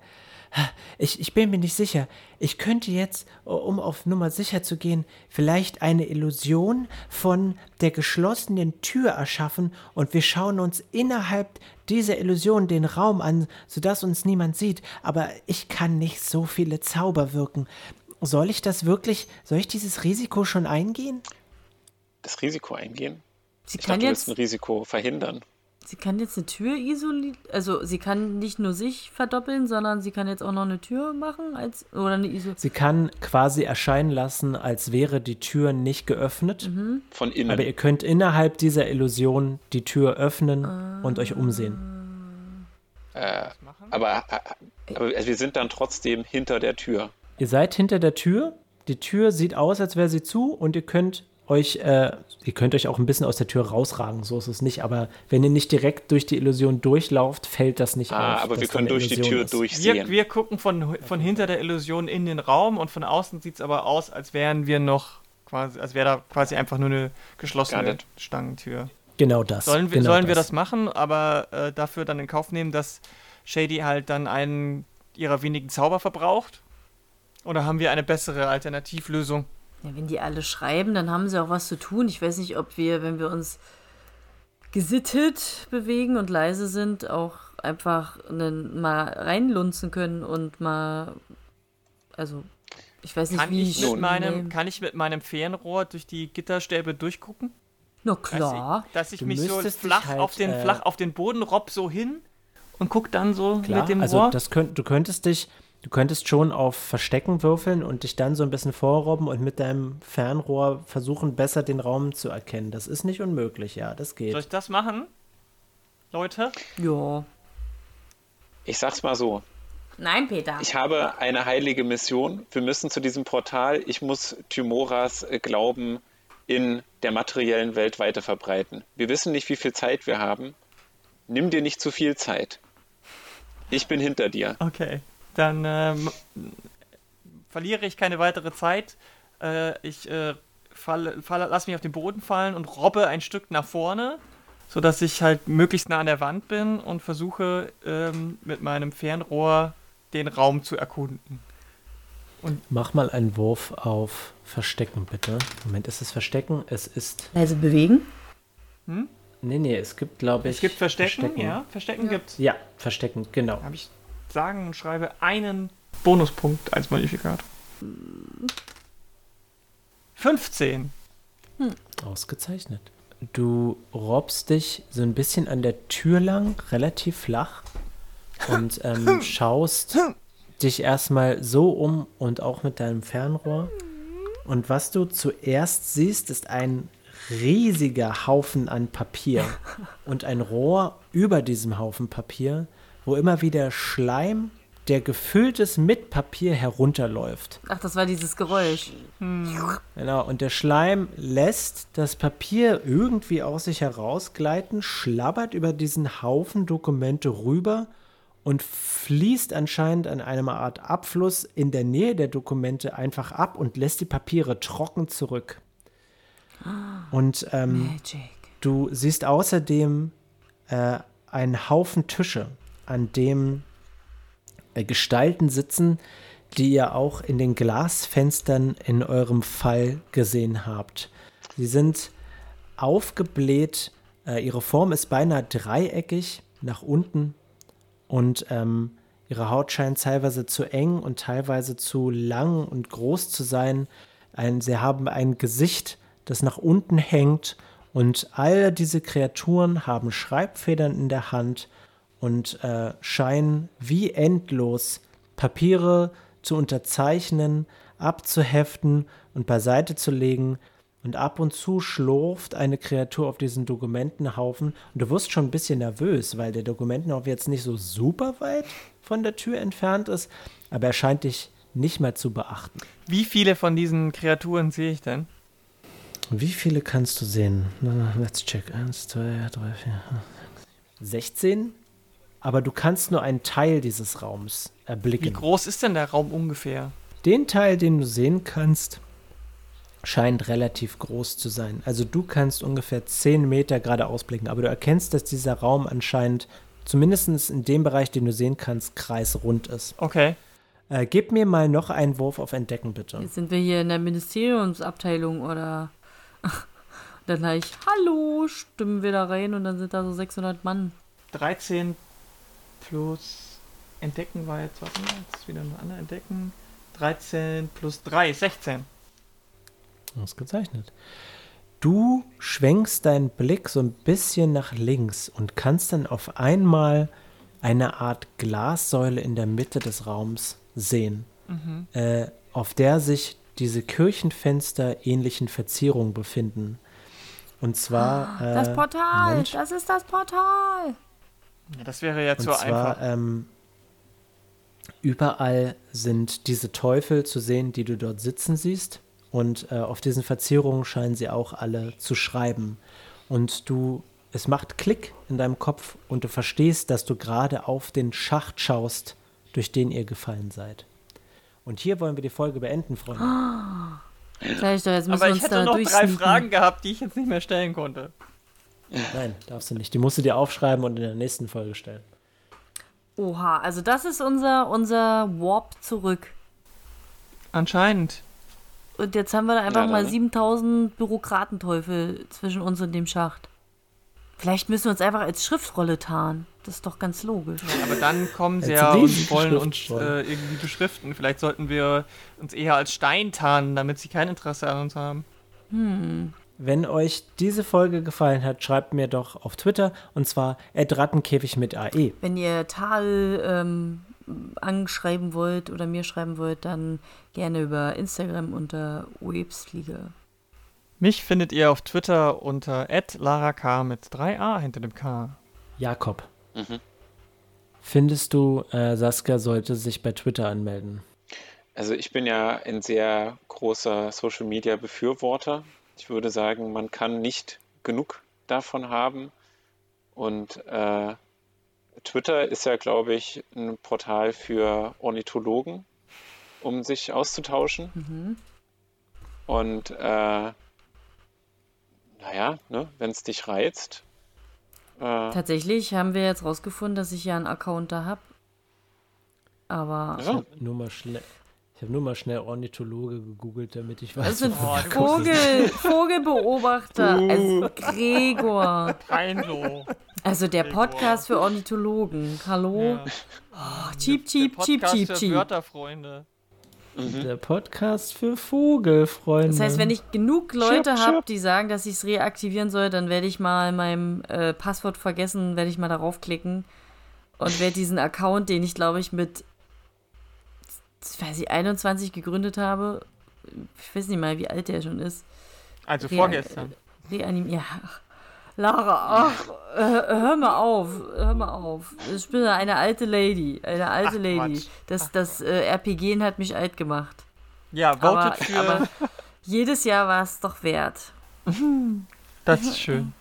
ich, ich bin mir nicht sicher. Ich könnte jetzt, um auf Nummer sicher zu gehen, vielleicht eine Illusion von der geschlossenen Tür erschaffen und wir schauen uns innerhalb dieser Illusion den Raum an, sodass uns niemand sieht. Aber ich kann nicht so viele Zauber wirken. Soll ich das wirklich, soll ich dieses Risiko schon eingehen? Das Risiko eingehen? Sie Ich kann, dachte, du willst jetzt, ein Risiko verhindern. Sie kann jetzt eine Tür isolieren. Also, sie kann nicht nur sich verdoppeln, sondern sie kann jetzt auch noch eine Tür machen. Als, oder eine Iso. Sie kann quasi erscheinen lassen, als wäre die Tür nicht geöffnet. Von innen. Aber ihr könnt innerhalb dieser Illusion die Tür öffnen und euch umsehen. äh, aber äh, aber wir sind dann trotzdem hinter der Tür. Ihr seid hinter der Tür. Die Tür sieht aus, als wäre sie zu und ihr könnt euch, äh, ihr könnt euch auch ein bisschen aus der Tür rausragen, so ist es nicht. Aber wenn ihr nicht direkt durch die Illusion durchlauft, fällt das nicht Ah, auf. aber wir können durch die Illusion Tür ist. Wir, durchsehen. wir gucken von, von hinter der Illusion in den Raum und von außen sieht es aber aus, als wären wir noch quasi, als wäre da quasi einfach nur eine geschlossene. Stangentür. Genau das. Sollen wir, genau sollen wir das machen, aber äh, dafür dann in Kauf nehmen, dass Shady halt dann einen ihrer wenigen Zauber verbraucht? Oder haben wir eine bessere Alternativlösung? Ja, wenn die alle schreiben, dann haben sie auch was zu tun. Ich weiß nicht, ob wir, wenn wir uns gesittet bewegen und leise sind, auch einfach einen, mal reinlunzen können und mal. Also, ich weiß nicht, Kann wie ich, mit meinem, kann ich mit meinem Fernrohr durch die Gitterstäbe durchgucken? Na Dass klar. ich, dass ich mich so flach, halt, auf den, äh, flach auf den Boden robb so hin und guck dann so Klar, mit dem also Rohr. das könnt, du könntest dich, du könntest schon auf Verstecken würfeln und dich dann so ein bisschen vorrobben und mit deinem Fernrohr versuchen, besser den Raum zu erkennen. Das ist nicht unmöglich, ja, das geht. Soll ich das machen? Leute? Ja. Ich sag's mal so. Nein, Peter. Ich habe eine heilige Mission. Wir müssen zu diesem Portal. Ich muss Thymoras äh, Glauben in der materiellen Welt weiter verbreiten. Wir wissen nicht, wie viel Zeit wir haben. Nimm dir nicht zu viel Zeit. Ich bin hinter dir. Okay. Dann ähm, verliere ich keine weitere Zeit. Äh, ich äh, fall, fall, lass mich auf den Boden fallen und robbe ein Stück nach vorne, sodass ich halt möglichst nah an der Wand bin und versuche ähm, mit meinem Fernrohr den Raum zu erkunden. Mach mal einen Wurf auf Verstecken, bitte. Moment, ist es Verstecken? Es ist. Leise bewegen. Nee, nee, es gibt, glaube ich. Es gibt Verstecken, ja. Verstecken gibt's. Ja, Verstecken, genau. Habe ich sagen und schreibe einen Bonuspunkt als Modifikator. 15. Ausgezeichnet. Du robbst dich so ein bisschen an der Tür lang, relativ flach, und ähm, schaust dich erstmal so um und auch mit deinem Fernrohr. Und was du zuerst siehst, ist ein riesiger Haufen an Papier und ein Rohr über diesem Haufen Papier, wo immer wieder Schleim, der gefüllt ist mit Papier, herunterläuft. Ach, das war dieses Geräusch. Genau, und der Schleim lässt das Papier irgendwie aus sich herausgleiten, schlabbert über diesen Haufen Dokumente rüber und fließt anscheinend an einer Art Abfluss in der Nähe der Dokumente einfach ab und lässt die Papiere trocken zurück. Und ähm. Du siehst außerdem äh, einen Haufen Tische, an dem äh, Gestalten sitzen, die ihr auch in den Glasfenstern in eurem Fall gesehen habt. Sie sind aufgebläht, äh, ihre Form ist beinahe dreieckig nach unten und ähm, ihre Haut scheint teilweise zu eng und teilweise zu lang und groß zu sein. Ein, sie haben ein Gesicht, das nach unten hängt und all diese Kreaturen haben Schreibfedern in der Hand und äh, scheinen wie endlos Papiere zu unterzeichnen, abzuheften und beiseite zu legen. Und ab und zu schlurft eine Kreatur auf diesen Dokumentenhaufen. Und du wirst schon ein bisschen nervös, weil der Dokumentenhaufen jetzt nicht so super weit von der Tür entfernt ist, aber er scheint dich nicht mehr zu beachten. Wie viele von diesen Kreaturen sehe ich denn? Wie viele kannst du sehen? Let's check. Eins, zwei, drei, vier, fünf, sechs, 16. Aber du kannst nur einen Teil dieses Raums Wie erblicken. groß ist denn der Raum ungefähr? Den Teil, den du sehen kannst, scheint relativ groß zu sein. Also du kannst ungefähr 10 Meter geradeaus blicken, aber du erkennst, dass dieser Raum anscheinend, zumindest in dem Bereich, den du sehen kannst, kreisrund ist. Okay. Äh, gib mir mal noch einen Wurf auf Entdecken, bitte. Jetzt sind wir hier in der Ministeriumsabteilung oder. dann gleich, hallo, stimmen wir da rein und dann sind da so 600 Mann. 13 plus Entdecken war jetzt, warte mal, jetzt ist wieder ein anderer Entdecken. 13 plus 3, 16. Ausgezeichnet. Du schwenkst deinen Blick so ein bisschen nach links und kannst dann auf einmal eine Art Glassäule in der Mitte des Raums sehen, äh, auf der sich diese Kirchenfenster ähnlichen Verzierungen befinden. Und zwar. Äh, Das Portal, Moment. das ist das Portal. Ja, das wäre ja Und zu zwar, einfach. ähm, überall sind diese Teufel zu sehen, die du dort sitzen siehst. Und äh, auf diesen Verzierungen scheinen sie auch alle zu schreiben. Und du, es macht Klick in deinem Kopf und du verstehst, dass du gerade auf den Schacht schaust, durch den ihr gefallen seid. Und hier wollen wir die Folge beenden, Freunde. Sag ich doch, jetzt müssen Aber wir ich uns da hätte noch drei. Fragen gehabt, die ich jetzt nicht mehr stellen konnte. Nein, darfst du nicht. Die musst du dir aufschreiben und in der nächsten Folge stellen. Oha, also das ist unser, unser Warp zurück. Anscheinend. Und jetzt haben wir da einfach Ja, mal dann. 7000 Bürokratenteufel zwischen uns und dem Schacht. Vielleicht müssen wir uns einfach als Schriftrolle tarnen. Das ist doch ganz logisch. Aber dann kommen sie ja und wollen uns äh, irgendwie beschriften. Vielleicht sollten wir uns eher als Stein tarnen, damit sie kein Interesse an uns haben. Wenn euch diese Folge gefallen hat, schreibt mir doch auf Twitter und zwar rattenkäfig mit. AE. Wenn ihr Tal ähm, anschreiben wollt oder mir schreiben wollt, dann gerne über Instagram unter Websfliege. Mich findet ihr auf Twitter unter @larak mit 3a hinter dem K. Jakob. Mhm. Findest du, äh, Saskia sollte sich bei Twitter anmelden? Also ich bin ja ein sehr großer Social Media Befürworter. Ich würde sagen, man kann nicht genug davon haben. Und äh, Twitter ist ja, glaube ich, ein Portal für Ornithologen, um sich auszutauschen. Und äh, naja, ne, wenn es dich reizt, äh, Tatsächlich haben wir jetzt rausgefunden, dass ich ja einen Account da habe. Aber Ja. nur mal schle ich habe nur mal schnell Ornithologe gegoogelt, damit ich weiß. Das sind Oh, Vogel, Vogelbeobachter. Also Gregor. Peinlo. Also der Gregor. Podcast für Ornithologen. Hallo? Ja. Oh, cheap, cheap, Der cheap, Podcast cheap, für. Wörterfreunde. Der Podcast für Vogelfreunde. Das heißt, wenn ich genug Leute habe, die sagen, dass ich es reaktivieren soll, dann werde ich mal meinem äh, Passwort vergessen, werde ich mal darauf klicken und werde diesen Account, den ich glaube ich mit weiß ich, 21 gegründet habe, ich weiß nicht mal, wie alt der schon ist, Also Rea- vorgestern. Reanim ja. Lara, ach, hör mal auf, hör mal auf. Ich bin eine alte Lady, eine alte Ach, Lady. Quatsch. Das, das äh, RPG hat mich alt gemacht. Ja, Aber, votet für. aber jedes Jahr war es doch wert. das ist schön.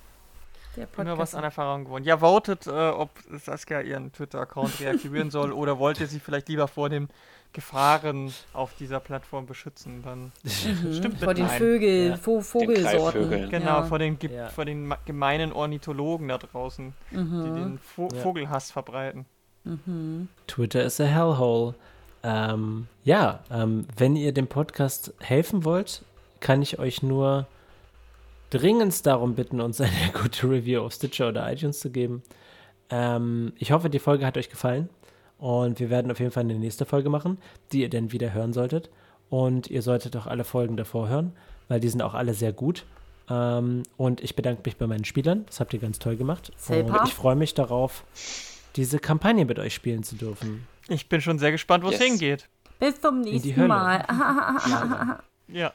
Der Immer was Podcast. an Erfahrung gewonnen. Ja, votet, äh, ob Saskia ihren Twitter-Account reaktivieren soll oder wollt ihr sie vielleicht lieber vor den Gefahren auf dieser Plattform beschützen? Dann stimmt Vor den nein. Vögel, Ja. Vo Vogelsorten. Greifvögeln. Genau, Ja. vor den, ge- Ja. vor den gemeinen Ornithologen da draußen, die Mhm. den Vo Ja. Vogelhass verbreiten. Twitter ist a hellhole. Ähm, ja, ähm, wenn ihr dem Podcast helfen wollt, kann ich euch nur dringendst darum bitten, uns eine gute Review auf Stitcher oder iTunes zu geben. Ähm, ich hoffe, die Folge hat euch gefallen und wir werden auf jeden Fall eine nächste Folge machen, die ihr dann wieder hören solltet. Und ihr solltet auch alle Folgen davor hören, weil die sind auch alle sehr gut. Ähm, und ich bedanke mich bei meinen Spielern. Das habt ihr ganz toll gemacht. Selpa. Und ich freue mich darauf, diese Kampagne mit euch spielen zu dürfen. Ich bin schon sehr gespannt, wo es Yes. hingeht. Bis zum nächsten. Mal. Ja.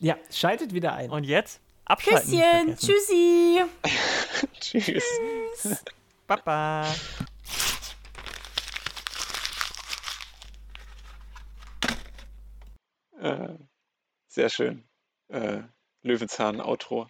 Ja, schaltet wieder ein. Und jetzt abschalten. Küsschen. Tschüssi. Tschüss. Baba. Äh, sehr schön. Äh, Löwenzahn-Outro.